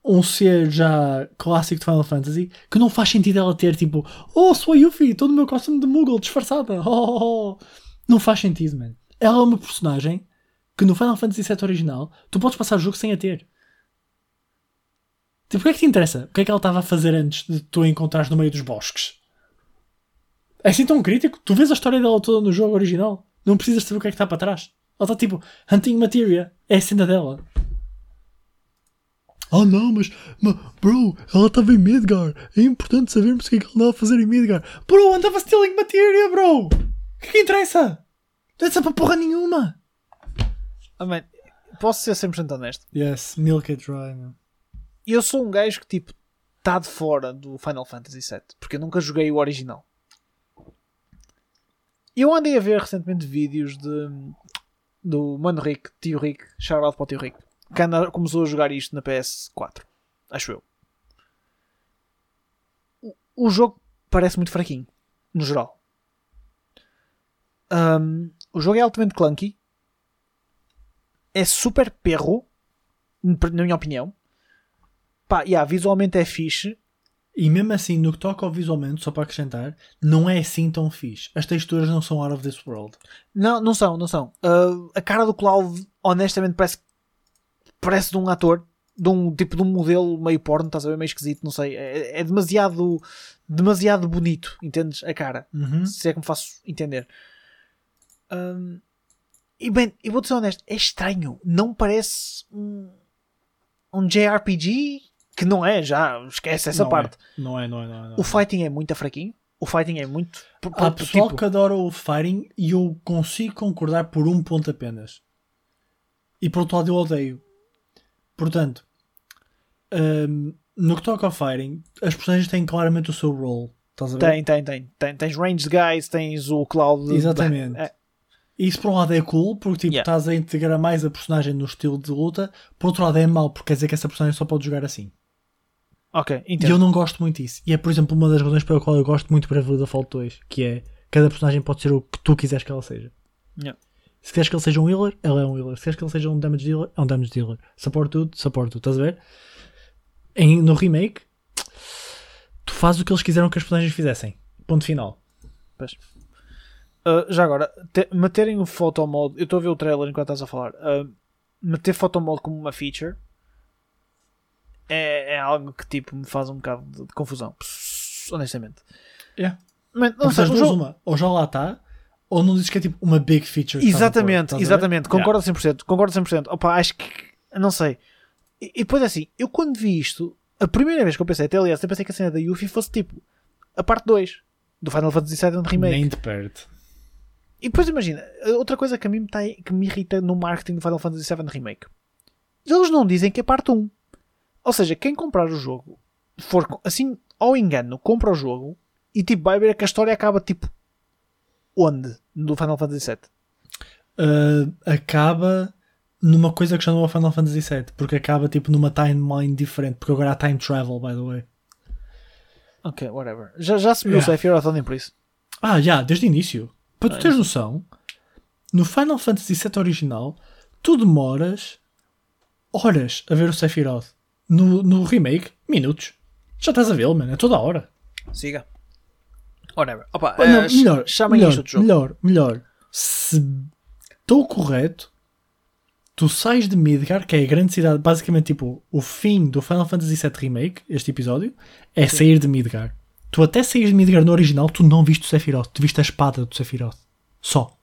um ser já clássico de Final Fantasy, que não faz sentido ela ter tipo, oh, sou a Yuffie, estou no meu costume de Moogle, disfarçada. <laughs> Oh, oh, oh." Não faz sentido, man. Ela é uma personagem que no Final Fantasy VII original tu podes passar o jogo sem a ter. Tipo, o que é que te interessa? O que é que ela estava a fazer antes de tu a encontrares no meio dos bosques? É assim tão crítico? Tu vês a história dela toda no jogo original. Não precisas saber o que é que está para trás. Ela está tipo, hunting materia. É a cena dela. Oh não, mas, mas bro, ela estava em Midgar. É importante sabermos o que é que ela andava a fazer em Midgar. Bro, andava stealing materia, bro. O que é que interessa? Não interessa para porra nenhuma. Ah, man, posso ser 100% honesto. Yes, milk it dry, man. Eu sou um gajo que tipo está de fora do Final Fantasy VII porque eu nunca joguei o original. Eu andei a ver recentemente vídeos de do Mano Rick, tio Rick, shout out para o tio Rick, que anda- começou a jogar isto na PS4, acho eu. O, jogo parece muito fraquinho, no geral. Ahm, o jogo é altamente clunky, é super perro, na minha opinião. Pá, yeah, visualmente é fixe. E mesmo assim, no que toca ao visualmente, só para acrescentar, não é assim tão fixe. As texturas não são out of this world. Não, não são, não são. Ah, a cara do Cloud, honestamente, parece parece de um ator, de um tipo de um modelo meio porno, estás a ver, meio esquisito, não sei. É, é demasiado, demasiado bonito, entendes? A cara, Uhum. se é que me faço entender. Ahm, e bem, eu vou-te ser honesto, é estranho. Não parece um, um JRPG que não é, já esquece essa Não parte. É. Não é, não é, não é. Não é. O fighting é muito fraquinho. O fighting é muito. Há pessoal tipo, que adora o fighting e eu consigo concordar por um ponto apenas. E por outro lado eu odeio. Portanto, hum, no que toca ao fighting, as personagens têm claramente o seu role. Estás a ver? Tem, tem, tem, tem. Tens ranged guys, tens o Cloud. Exatamente. É, E Isso por um lado é cool, porque tipo, Yeah. estás a integrar mais a personagem no estilo de luta. Por outro lado é mau, porque quer dizer que essa personagem só pode jogar assim. ok, E entendo. eu não gosto muito disso. E é, por exemplo, uma das razões pela qual eu gosto muito de Bravely Default 2, que é cada personagem pode ser o que tu quiseres que ela seja. Yeah. Se queres que ele seja um healer, ela é um healer. Se queres que ele seja um damage dealer, é um damage dealer. Support tudo, support tudo. Estás a ver? Em, no remake, tu fazes o que eles quiseram que as personagens fizessem. Ponto final. Pois. Uh, já agora, te- meterem o photo mode. Eu estou a ver o trailer enquanto estás a falar. Uh, meter photo mode como uma feature é, é algo que tipo me faz um bocado de, de confusão. Honestamente. Yeah. Man, não Mas sei, o duas, jogo- uma. Ou já lá está, ou não dizes que é tipo uma big feature. pôr. Exatamente, exatamente. Yeah. Concordo 100%. Concordo 100%. Opa, acho que. Não sei. E, e depois assim, eu quando vi isto, a primeira vez que eu pensei, até aliás, eu pensei que a cena da Yuffie fosse tipo a parte 2 do Final Fantasy VII Remake. Nem de perto. E depois imagina, outra coisa que a mim me, tá, que me irrita no marketing do Final Fantasy VII Remake. Eles não dizem que é parte 1. Ou seja, quem comprar o jogo, for assim, ao engano, compra o jogo e tipo vai ver que a história acaba tipo onde? No Final Fantasy VII. Uh, acaba numa coisa que já não é o Final Fantasy VII, porque acaba tipo numa timeline diferente, porque agora há time travel, by the way. Ok, whatever. Já, já se viu Yeah. o Sephiroth nem por isso. Ah, já, desde o início. Para tu Ah, teres isso. noção, no Final Fantasy VII original, tu demoras horas a ver o Sephiroth. No, no remake, minutos. Já estás a vê-lo, mano, é toda a hora. Siga. Whatever. Opa, Ah, não, eh, melhor, chamem melhor, isto de jogo. melhor, melhor. Se estou correto, tu sais de Midgar, que é a grande cidade, basicamente tipo o fim do Final Fantasy VII Remake, este episódio, é sair de Midgar. Tu até saís de Midgar no original, tu não viste o Sephiroth, tu viste a espada do Sephiroth. Só.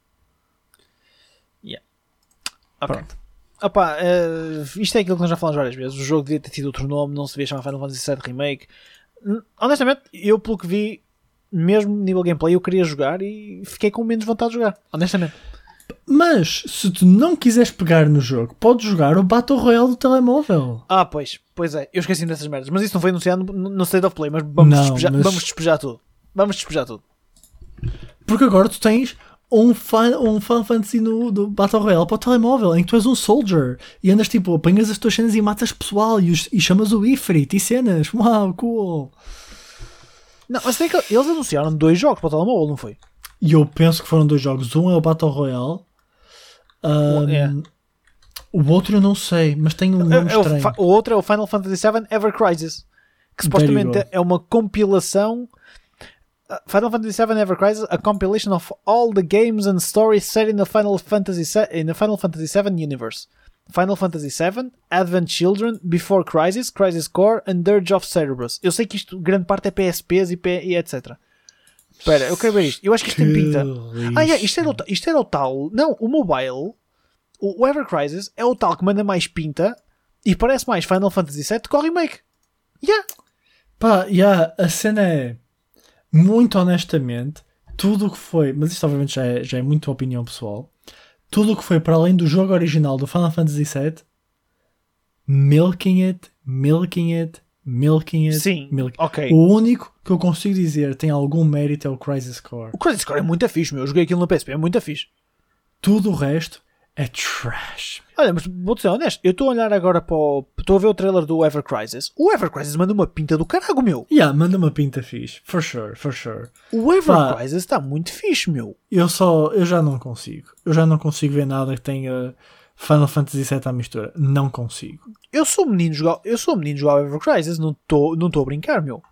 Ok. Pronto. Opa, eh, isto é aquilo que nós já falamos várias vezes. O jogo devia ter tido outro nome, não se devia chamar Final Fantasy VII Remake. Honestamente, eu pelo que vi, mesmo nível gameplay, eu queria jogar e fiquei com menos vontade de jogar. Honestamente. Mas se tu não quiseres pegar no jogo, podes jogar o Battle Royale do telemóvel. Ah, pois, pois é, eu esqueci dessas merdas. Mas isso não foi anunciado no, no State of Play, mas vamos, Não, despejar, mas- vamos despejar tudo. Vamos despejar tudo. Porque agora tu tens um, fan, um Final Fantasy no, do Battle Royale para o telemóvel, em que tu és um soldier e andas tipo, apanhas as tuas cenas e matas pessoal e, os- e chamas o Ifrit e cenas. Uau, cool! Não, mas tem que, eles anunciaram dois jogos para o telemóvel, não foi? E eu penso que foram dois jogos. Um é o Battle Royale. ahm, é. O outro eu não sei, mas tem um nome É- é o, estranho. fa- o outro é o Final Fantasy VII Ever Crisis, que supostamente é uma compilação. uh, Final Fantasy VII Ever Crisis, a compilation of all the games and stories set in the Final Fantasy in the Final Fantasy VII universe. Final Fantasy VII, Advent Children, Before Crisis, Crisis Core and Dirge of Cerberus. Eu sei que isto, grande parte é PSPs e, P, e etc. Espera, eu quero ver isto. Eu acho que isto tem pinta. Ah, yeah, isto, era o, isto era o tal. Não, o mobile, o, o Ever Crisis, é o tal que manda mais pinta e parece mais Final Fantasy VII com o remake. Yeah. Pá, yeah, a cena é muito honestamente, tudo o que foi, mas isto obviamente já é, já é muito opinião pessoal, tudo o que foi para além do jogo original do Final Fantasy VII, milking it, milking it, milking it. Sim, milk- ok. O único que eu consigo dizer tem algum mérito é o Crisis Core. O Crisis Core é muito fixe, meu. Eu joguei aquilo no PSP, é muito fixe. Tudo o resto é trash. Olha, mas vou-te ser honesto, eu estou a olhar agora para o. Estou a ver o trailer do Ever Crisis. O Ever Crisis manda uma pinta do caralho, meu. Yeah, manda uma pinta fixe, for sure, for sure. O Ever Pá. Crisis está muito fixe, meu. Eu só, eu já não consigo. Eu já não consigo ver nada que tenha Final Fantasy VII à mistura. Não consigo. Eu sou menino jogar, eu sou menino jogar Ever Crisis, não estou não estou a brincar, meu.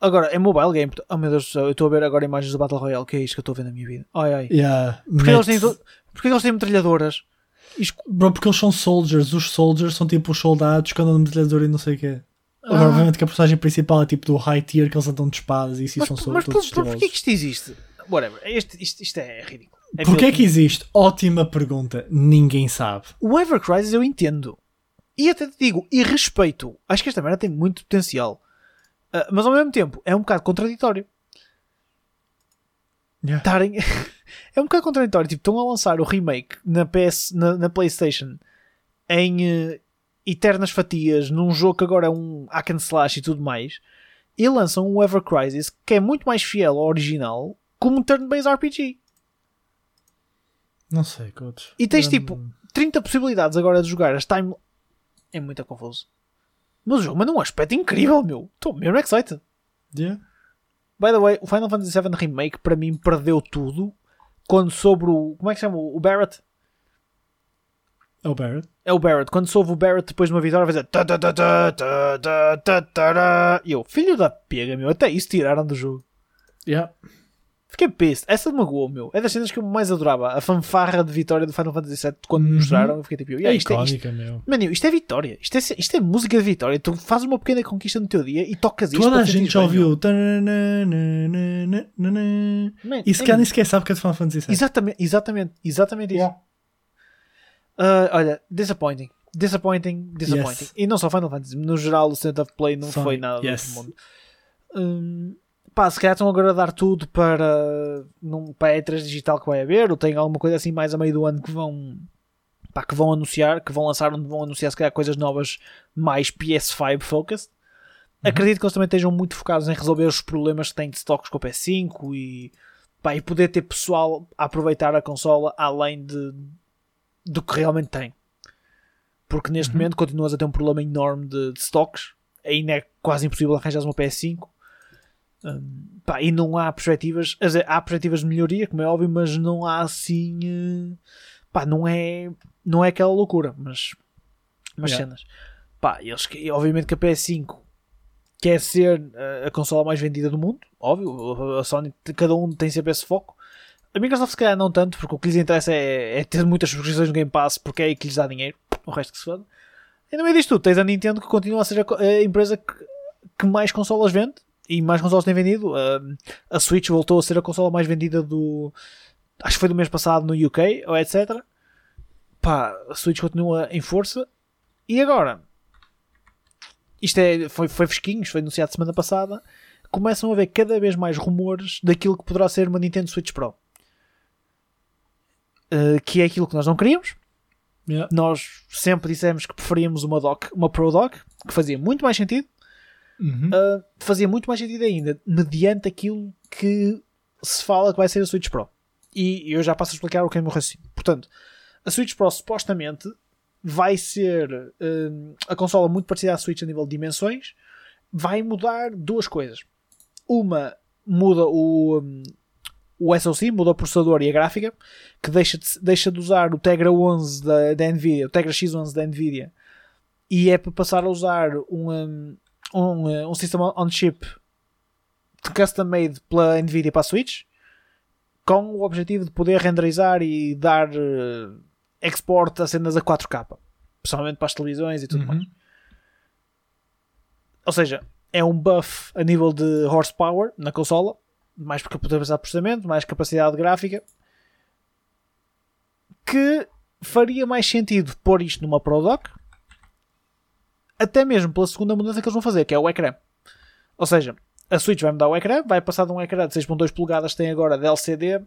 Agora, é mobile game. Oh meu Deus do céu, eu estou a ver agora imagens do Battle Royale, que é isto que eu estou a ver na minha vida. Ai ai. Yeah, Porque eles, têm, porque eles têm metralhadoras. Isto- Bro, porque eles são soldiers. Os soldiers são tipo os soldados que andam no metralhador e não sei o quê. Agora, Ah. obviamente que a personagem principal é tipo do high tier que eles andam de espadas e isso e Mas, são mas todos por, por, porquê que isto existe? Whatever. Este, isto, isto é ridículo. É Porquê que existe? Ótima pergunta. Ninguém sabe. O Ever Crisis eu entendo. E até te digo, e respeito. Acho que esta merda tem muito potencial. Ah, mas ao mesmo tempo, é um bocado contraditório. Yeah. Estarem... <laughs> é um bocado contraditório. Tipo, estão a lançar o remake na, PS, na, na PlayStation em eh, eternas fatias, num jogo que agora é um hack and slash e tudo mais. E lançam o Ever Crisis, que é muito mais fiel ao original, como um turn-based RPG. Não sei, coach. E tens tipo 30 possibilidades agora de jogar as time. É muito confuso. Mas o jogo manda um aspecto incrível, meu. Estou mesmo excited. yeah. By the way, o Final Fantasy VII Remake para mim perdeu tudo quando sobre o. Como é que se chama? O Barrett? É o Barrett. É o Barrett. Quando soube o Barrett depois de uma vitória, vai dizer. "Ta, ta, ta, ta, ta, ta, ta, tará." E eu, filho da pega, meu. Até isso tiraram do jogo. Yeah. Fiquei pissed. Essa magoou, meu. É das cenas que eu mais adorava. A fanfarra de vitória do Final Fantasy VII quando me Uhum. mostraram. Eu fiquei tipo, É yeah, isto, é, isto, icónica, meu. Mano, isto é vitória. Isto é, isto é música de vitória. Tu fazes uma pequena conquista no teu dia e tocas isto. Toda a te gente já ouviu. E se calhar nem sequer sabe que é de Final Fantasy VII. Exatamente, exatamente, exatamente isso. Ah, olha, disappointing. Disappointing, disappointing. Yes. E não só Final Fantasy, no geral o State of Play não Sonic, foi nada yes. do mundo. Hum, pá, se calhar estão agora a dar tudo para, num, para a E3 digital que vai haver, ou tem alguma coisa assim mais a meio do ano que vão pá, que vão anunciar, que vão lançar onde vão anunciar se calhar coisas novas mais PS5 focused. Uhum. Acredito que eles também estejam muito focados em resolver os problemas que têm de stocks com o PS5 e, pá, e poder ter pessoal a aproveitar a consola além de, do que realmente tem. Porque neste Uhum. momento continuas a ter um problema enorme de, de stocks. Ainda é quase impossível arranjar uma PS5. Pá, e não há perspectivas. dizer, há perspectivas de melhoria, como é óbvio, mas não há assim. eh, pá, não é, não é aquela loucura. Mas, mas Yeah. cenas. Pá, eles, obviamente que a PS5 quer ser eh, a consola mais vendida do mundo. Óbvio, a Sony, cada um tem sempre esse foco. A Microsoft, se calhar, não tanto, porque o que lhes interessa é, é ter muitas subscrições no Game Pass, porque é aí que lhes dá dinheiro. O resto que se foda. E no meio disto tudo, tens a Nintendo que continua a ser a, a empresa que, que mais consolas vende e mais consolas tem vendido. Um, a Switch voltou a ser a consola mais vendida do. Acho que foi do mês passado no UK, ou etc. Pá, a Switch continua em força. E agora? Isto é, foi, foi fresquinhos, foi anunciado semana passada. Começam a haver cada vez mais rumores daquilo que poderá ser uma Nintendo Switch Pro. uh, que é aquilo que nós não queríamos. Yeah. Nós sempre dissemos que preferíamos uma dock, uma Pro Dock, que fazia muito mais sentido. Uhum. Uh, fazia muito mais sentido ainda, mediante aquilo que se fala que vai ser a Switch Pro. E eu já passo a explicar o que é o meu raciocínio. Portanto, a Switch Pro supostamente vai ser uh, a consola muito parecida à Switch a nível de dimensões. Vai mudar duas coisas. Uma muda o, um, o SoC, muda o processador e a gráfica, que deixa de, deixa de usar o Tegra 11 da, da Nvidia, o Tegra X11 da Nvidia, e é para passar a usar um, um, um, um sistema on chip custom made pela Nvidia para a Switch, com o objetivo de poder renderizar e dar uh, export a cenas a 4K, principalmente para as televisões e tudo Uhum. mais. Ou seja, é um buff a nível de horsepower na consola, mais capacidade de processamento, mais capacidade gráfica, que faria mais sentido pôr isto numa Pro Dock, até mesmo pela segunda mudança que eles vão fazer, que é o ecrã. Ou seja, a Switch vai mudar o ecrã, vai passar de um ecrã de 6.2 polegadas que tem agora de LCD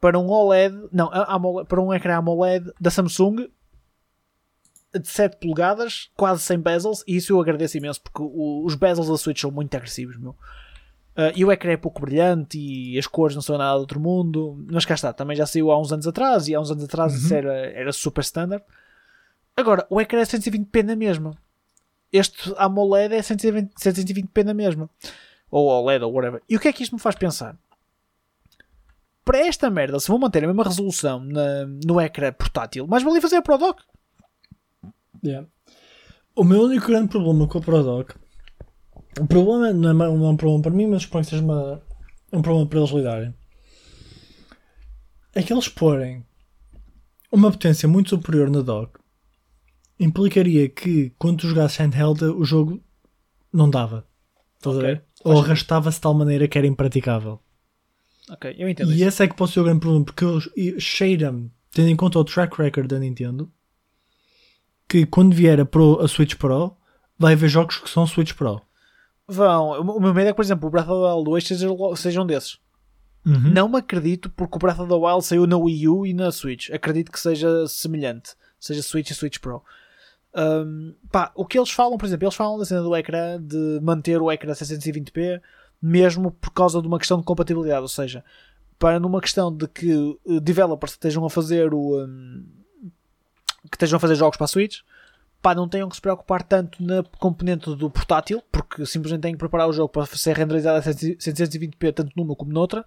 para um OLED, não, AMOLED, para um ecrã AMOLED da Samsung de 7 polegadas, quase sem bezels, e isso eu agradeço imenso porque o- os bezels da Switch são muito agressivos, meu. Uh, e o ecrã é pouco brilhante e as cores não são nada do outro mundo, mas cá está, também já saiu há uns anos atrás e há uns anos atrás isso era, era super standard. Agora, o ecrã é 120p na mesma. Este AMOLED é 120, 120p na mesma. Ou OLED ou whatever. E o que é que isto me faz pensar? Para esta merda, se vão manter a mesma resolução na- no ecrã portátil, mais valia fazer a Pro Dock. Yeah. O meu único grande problema com a Pro Dock, o problema não é, não é um problema para mim, mas suponho que seja uma, um problema para eles lidarem, é que eles porem uma potência muito superior na dock implicaria que quando tu jogasses handheld o jogo não dava. Estás a Ok. ver? Ou arrastava-se de tal maneira que era impraticável. Ok, eu entendo E isso. esse é que pode ser o grande problema, porque cheira-me, tendo em conta o track record da Nintendo, que quando vier a, Pro, a Switch Pro, vai haver jogos que são Switch Pro. Vão, o meu medo é que, por exemplo, o Breath of the Wild 2 seja, seja um desses. Uhum. Não me acredito porque o Breath of the Wild saiu na Wii U e na Switch. Acredito que seja semelhante. Seja Switch e Switch Pro. Um, pá, o que eles falam, por exemplo, eles falam da cena do ecrã de manter o ecrã 620p mesmo por causa de uma questão de compatibilidade. Ou seja, para numa questão de que uh, developers estejam a fazer o. um, que estejam a fazer jogos para a Switch, pá, não tenham que se preocupar tanto na componente do portátil, porque simplesmente têm que preparar o jogo para ser renderizado a 720p tanto numa como noutra.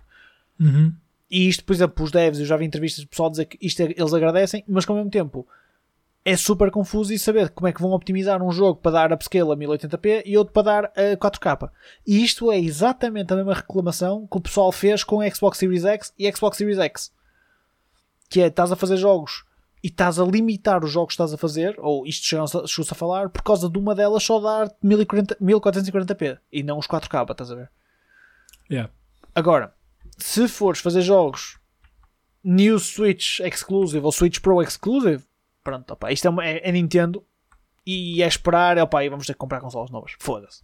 Uhum. E isto, por exemplo, os devs, eu já vi entrevistas de pessoal dizer que isto é- eles agradecem, mas que ao mesmo tempo é super confuso e saber como é que vão optimizar um jogo para dar upscale a 1080p e outro para dar a 4K. E isto é exatamente a mesma reclamação que o pessoal fez com a Xbox Series X e Xbox Series X. Que é, estás a fazer jogos e estás a limitar os jogos que estás a fazer, ou isto chegou-se a, falar, por causa de uma delas só dar 1040, 1440p e não os 4K, estás a ver? Yeah. Agora, se fores fazer jogos New Switch Exclusive ou Switch Pro Exclusive, pronto, opa, isto é, é- é Nintendo e é esperar, opa, e vamos ter que comprar consolas novas. Foda-se.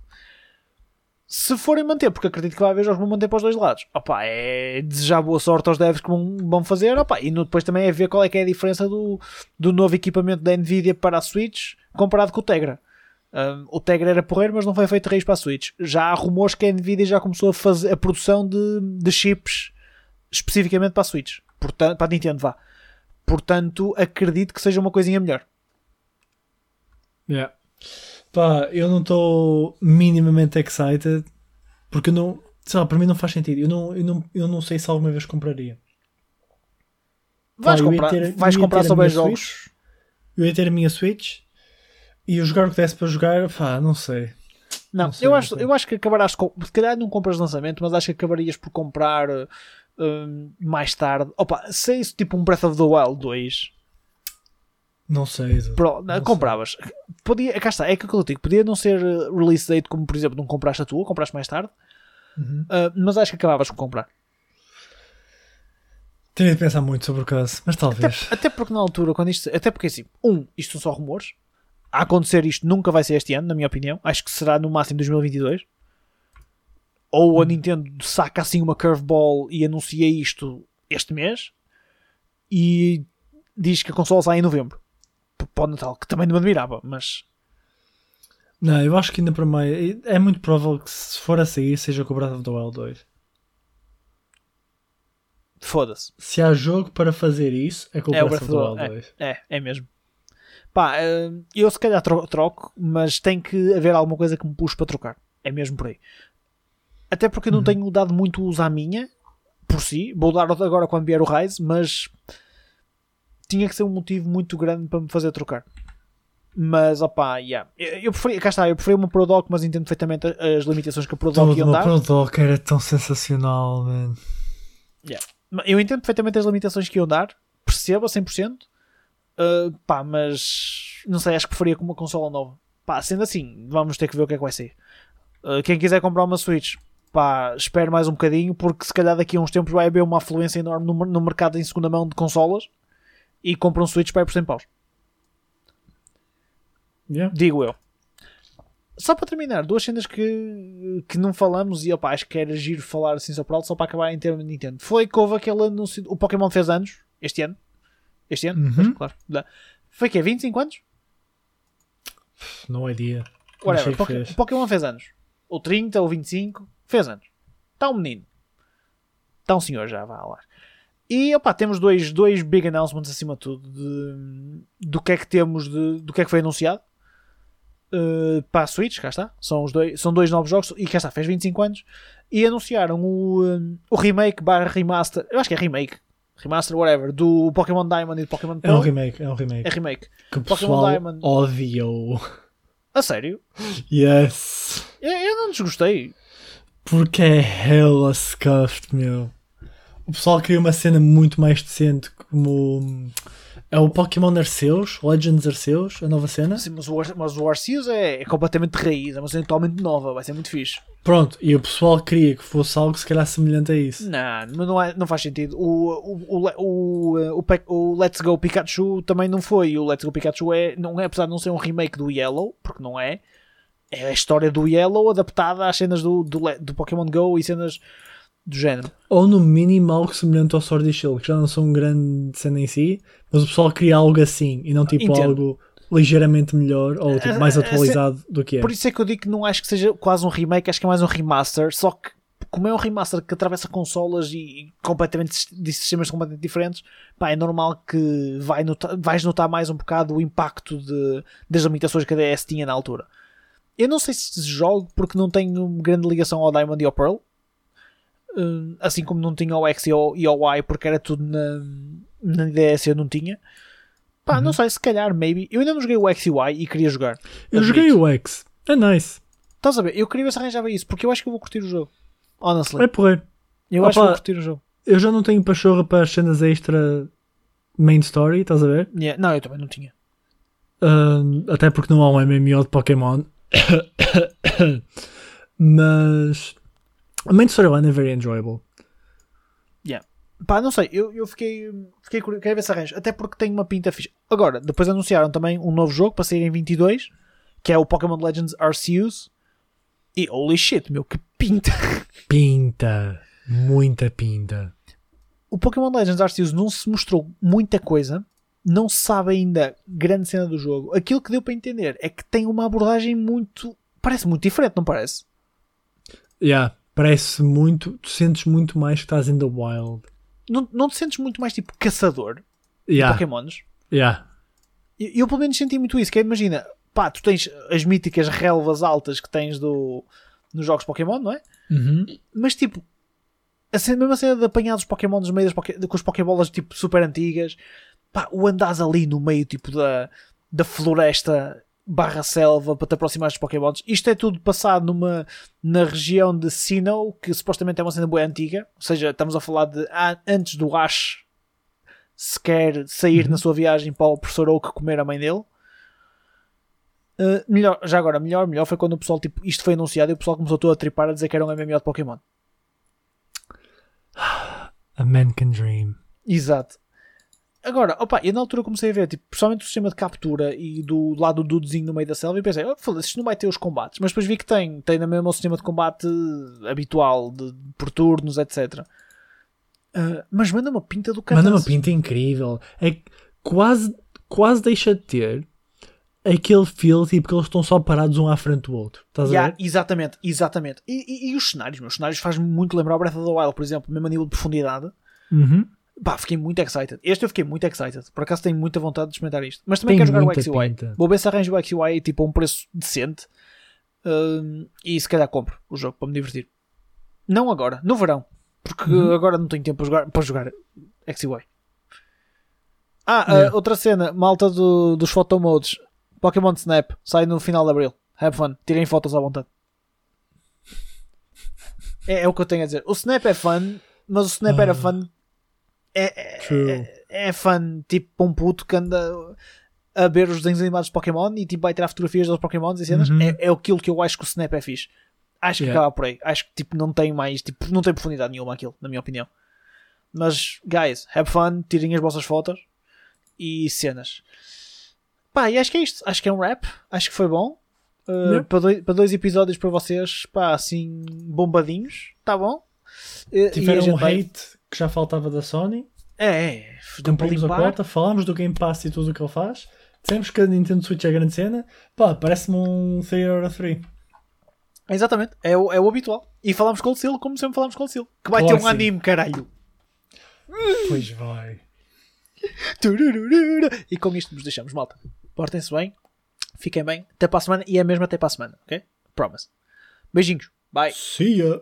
Se forem manter, porque acredito que vai haver jogos que vão manter para os dois lados, opa, é desejar boa sorte aos devs que vão, vão fazer, opa, e no- depois também é ver qual é que é a diferença do, do novo equipamento da Nvidia para a Switch comparado com o Tegra. Um, o Tegra era porreiro, mas não foi feito raiz para a Switch. Já há rumores que a Nvidia já começou a fazer a produção de, de chips especificamente para a Switch, Portanto, para a Nintendo, vá. Portanto, acredito que seja uma coisinha melhor. Yeah. Pá, eu não estou minimamente excited porque eu não, sei lá, para mim não faz sentido. Eu não, eu não, eu não sei se alguma vez compraria. Vais Pá, comprar, ter- vais comprar minha jogos. Switch. Eu ia ter a minha Switch e eu jogar o que desse para jogar, pá, não sei. Não, Não sei, eu, acho, eu acho que acabarás com. Se calhar não compras lançamento, mas acho que acabarias por comprar hum, mais tarde. Opa, se é isso tipo um Breath of the Wild 2, Não sei. pro- Não compravas. Podia, cá está, é aquilo que eu digo. Podia não ser uh, release date como por exemplo não compraste a tua, compraste mais tarde, Uhum. uh, mas acho que acabavas por comprar. Teria de pensar muito sobre o caso, mas talvez. Até porque na altura, quando isto. Até porque assim, um, isto são só rumores. A acontecer isto nunca vai ser este ano, na minha opinião. Acho que será no máximo 2022. Ou a Nintendo saca assim uma curveball e anuncia isto este mês. e diz que a consola sai em novembro para o Natal, que também não me admirava, mas Não, eu acho que ainda para meio. É muito provável que se for a sair seja com o Breath of the Wild 2. foda-se. Se há jogo para fazer isso, é com o É Breath of the Wild 2. É, é mesmo. Pá, eh, eu se calhar tro- troco, mas tem que haver alguma coisa que me puxe para trocar. É mesmo por aí. Até porque eu não Uhum. tenho dado muito uso à minha, por si. Vou dar agora quando vier o Rise, mas tinha que ser um motivo muito grande para me fazer trocar. Mas, opá, yeah. eu, eu preferi, cá está, eu preferi uma Pro Dock, mas entendo perfeitamente as limitações que a Pro Dock Todo iam o dar. Pro Dock era tão sensacional, man. Eu entendo perfeitamente as limitações que iam dar, percebo a 100%, uh, pá, mas não sei, acho que preferia com uma consola nova. Pá, sendo assim, vamos ter que ver o que é que vai ser. Uh, quem quiser comprar uma Switch, pá, espere mais um bocadinho, porque se calhar daqui a uns tempos vai haver uma afluência enorme no, no mercado em segunda mão de consolas e compra um Switch para por 100 paus. Yeah. Digo eu. Só para terminar, duas cenas que, que não falamos e opa, acho que era giro falar assim só por alto, só para acabar em termos de Nintendo. Foi que houve aquele anúncio. O Pokémon fez anos este ano. Este ano? Uhum. Pois, claro. Dá. Foi que é 25 anos? Não é dia. Whatever. Fez. O Pokémon fez anos. Ou 30 ou 25. Fez anos. Está um menino. Está um senhor já, vá lá. E opa, temos dois, dois big announcements acima de tudo de, do que é que temos, de, do que é que foi anunciado uh, para a Switch, cá está. São, os dois, são dois novos jogos e cá está, fez 25 anos. E anunciaram o, um, o remake barra remaster, eu acho que é remake, remaster, whatever, do Pokémon Diamond e do Pokémon É um Pearl. remake, é um remake. É remake. que o Pokémon Diamond. odiou. A sério? <laughs> Yes. Eu, eu não desgostei. Porque é hella scuffed, meu. O pessoal queria uma cena muito mais decente, como. É o Pokémon Arceus, Legends Arceus, a nova cena. Sim, mas o, mas o Arceus é, é completamente de raiz, é uma cena totalmente nova, vai ser muito fixe. Pronto, e o pessoal queria que fosse algo se calhar semelhante a isso. Não, não, é, não faz sentido. O, o, o, o, o Let's Go Pikachu também não foi. O Let's Go Pikachu é, não é, apesar de não ser um remake do Yellow, porque não é, é a história do Yellow adaptada às cenas do, do, do Pokémon Go e cenas do género. Ou no mínimo algo semelhante ao Sword e Shield, que já não são um grande cena em si, mas o pessoal queria algo assim e não tipo Entendo. algo ligeiramente melhor ou tipo, mais A- a- a atualizado do que é. Por isso é que eu digo que não acho que seja quase um remake, acho que é mais um remaster, só que como é um remaster que atravessa consolas e, completamente de sistemas completamente diferentes, pá, é normal que vai notar- vais notar mais um bocado o impacto de, das limitações que a DS tinha na altura. Eu não sei se jogo porque não tenho grande ligação ao Diamond e ao Pearl, Hum, assim como não tinha o X e ao, e ao Y porque era tudo na, na DS eu não tinha. Pá, não sei, se calhar, maybe. Eu ainda não joguei o X e o Y e queria jogar. Eu joguei o X, é nice, Estás a ver? Eu queria ver se arranjava isso, porque eu acho que eu vou curtir o jogo. Honestly. é porreiro. eu opa. acho que vou curtir o jogo. Eu já não tenho pachorra para as cenas extra main story, estás a ver? Yeah. Não, eu também não tinha. Ahn, até porque não há um MMO de Pokémon. Mas a main storyline é very enjoyable. Pá, não sei, eu, eu fiquei, fiquei curioso, quero ver se arranjo. Até porque tem uma pinta fixe. Agora, depois anunciaram também um novo jogo para sair em 22, que é o Pokémon Legends Arceus. E holy shit, meu, que pinta! <laughs> Pinta, muita pinta. O Pokémon Legends Arceus não se mostrou muita coisa, não se sabe ainda grande cena do jogo. Aquilo que deu para entender é que tem uma abordagem muito. Parece muito diferente, não parece? Yeah, parece muito, tu sentes muito mais que estás in the wild. Não, não te sentes muito mais tipo caçador de Yeah, Pokémons? yeah. Eu, eu pelo menos senti muito isso, que é, imagina, pá, tu tens as míticas relvas altas que tens do, nos jogos Pokémon, não é? Uhum. Mas tipo, a cena, mesmo a cena de apanhar os Pokémon no meio das com as Pokébolas tipo super antigas, pá, o andares ali no meio tipo da, da floresta barra selva para te aproximar dos Pokémons. Isto é tudo passado numa, na região de Sinnoh, que supostamente é uma cena boa antiga, ou seja, estamos a falar de antes do Ash sequer sair na sua viagem para o professor Oak comer a mãe dele. Uh, melhor, já agora, melhor, melhor foi quando o pessoal, tipo, isto foi anunciado e o pessoal começou todo a tripar a dizer que era um MMO de Pokémon. A man can dream. Exato. Agora, opa, eu na altura comecei a ver, tipo, principalmente o sistema de captura e do lado do dudezinho no meio da selva e pensei, oh, foda-se, isto não vai ter os combates. Mas depois vi que tem, tem na mesma o sistema de combate habitual, de, por turnos, etc. Ah, mas manda uma pinta do caralho. Manda uma pinta incrível. É que quase, quase deixa de ter aquele feel tipo que eles estão só parados um à frente do outro. Estás a Yeah, ver? exatamente, exatamente. E, e- e os cenários, meus cenários fazem-me muito lembrar o Breath of the Wild, por exemplo, mesmo a nível de profundidade. Uhum. Pá, fiquei muito excited. Este eu fiquei muito excited. Por acaso tenho muita vontade de experimentar isto. Mas também Tem quero jogar o XY. pinta. Vou ver se arranjo o XY tipo a um preço decente. Hum, e se calhar compro o jogo para me divertir. Não agora, no verão. Porque Uhum. agora não tenho tempo para jogar, para jogar XY. Ah, ah, Yeah. outra cena, malta do, dos photomodes. Pokémon Snap sai no final de Abril. Have fun. Tirem fotos à vontade. É, é o que eu tenho a dizer. O Snap é fun, mas o Snap era Ah. fun. É, é, é, é fun, tipo para um puto que anda a ver os desenhos animados de Pokémon e tipo vai tirar fotografias dos Pokémons e cenas. Uhum. É, é aquilo que eu acho que o Snap é fixe. Acho que Yeah. acaba por aí. Acho que tipo não tem mais, tipo, não tem profundidade nenhuma aquilo, na minha opinião. Mas, guys, have fun, tirem as vossas fotos e cenas. Pá, e acho que é isto. Acho que é um rap. Acho que foi bom. Uh, Yeah. para, dois, para dois episódios para vocês, pá, assim, bombadinhos. Tá bom? A Tiveram um vai- hate que já faltava da Sony. É, é. Cumprimos a cota, falámos do Game Pass e tudo o que ele faz. Dissemos que a Nintendo Switch é grande cena. Pá, parece-me um 3 Euro 3. Exatamente, é o, é o habitual. E falamos com o Seal como sempre falamos com o Seal. Que vai Claro ter um sim. anime, caralho. Pois vai. E com isto nos deixamos, malta. Portem-se bem, fiquem bem. Até para a semana e é mesmo até para a semana, ok? Promise. Beijinhos. Bye. See ya.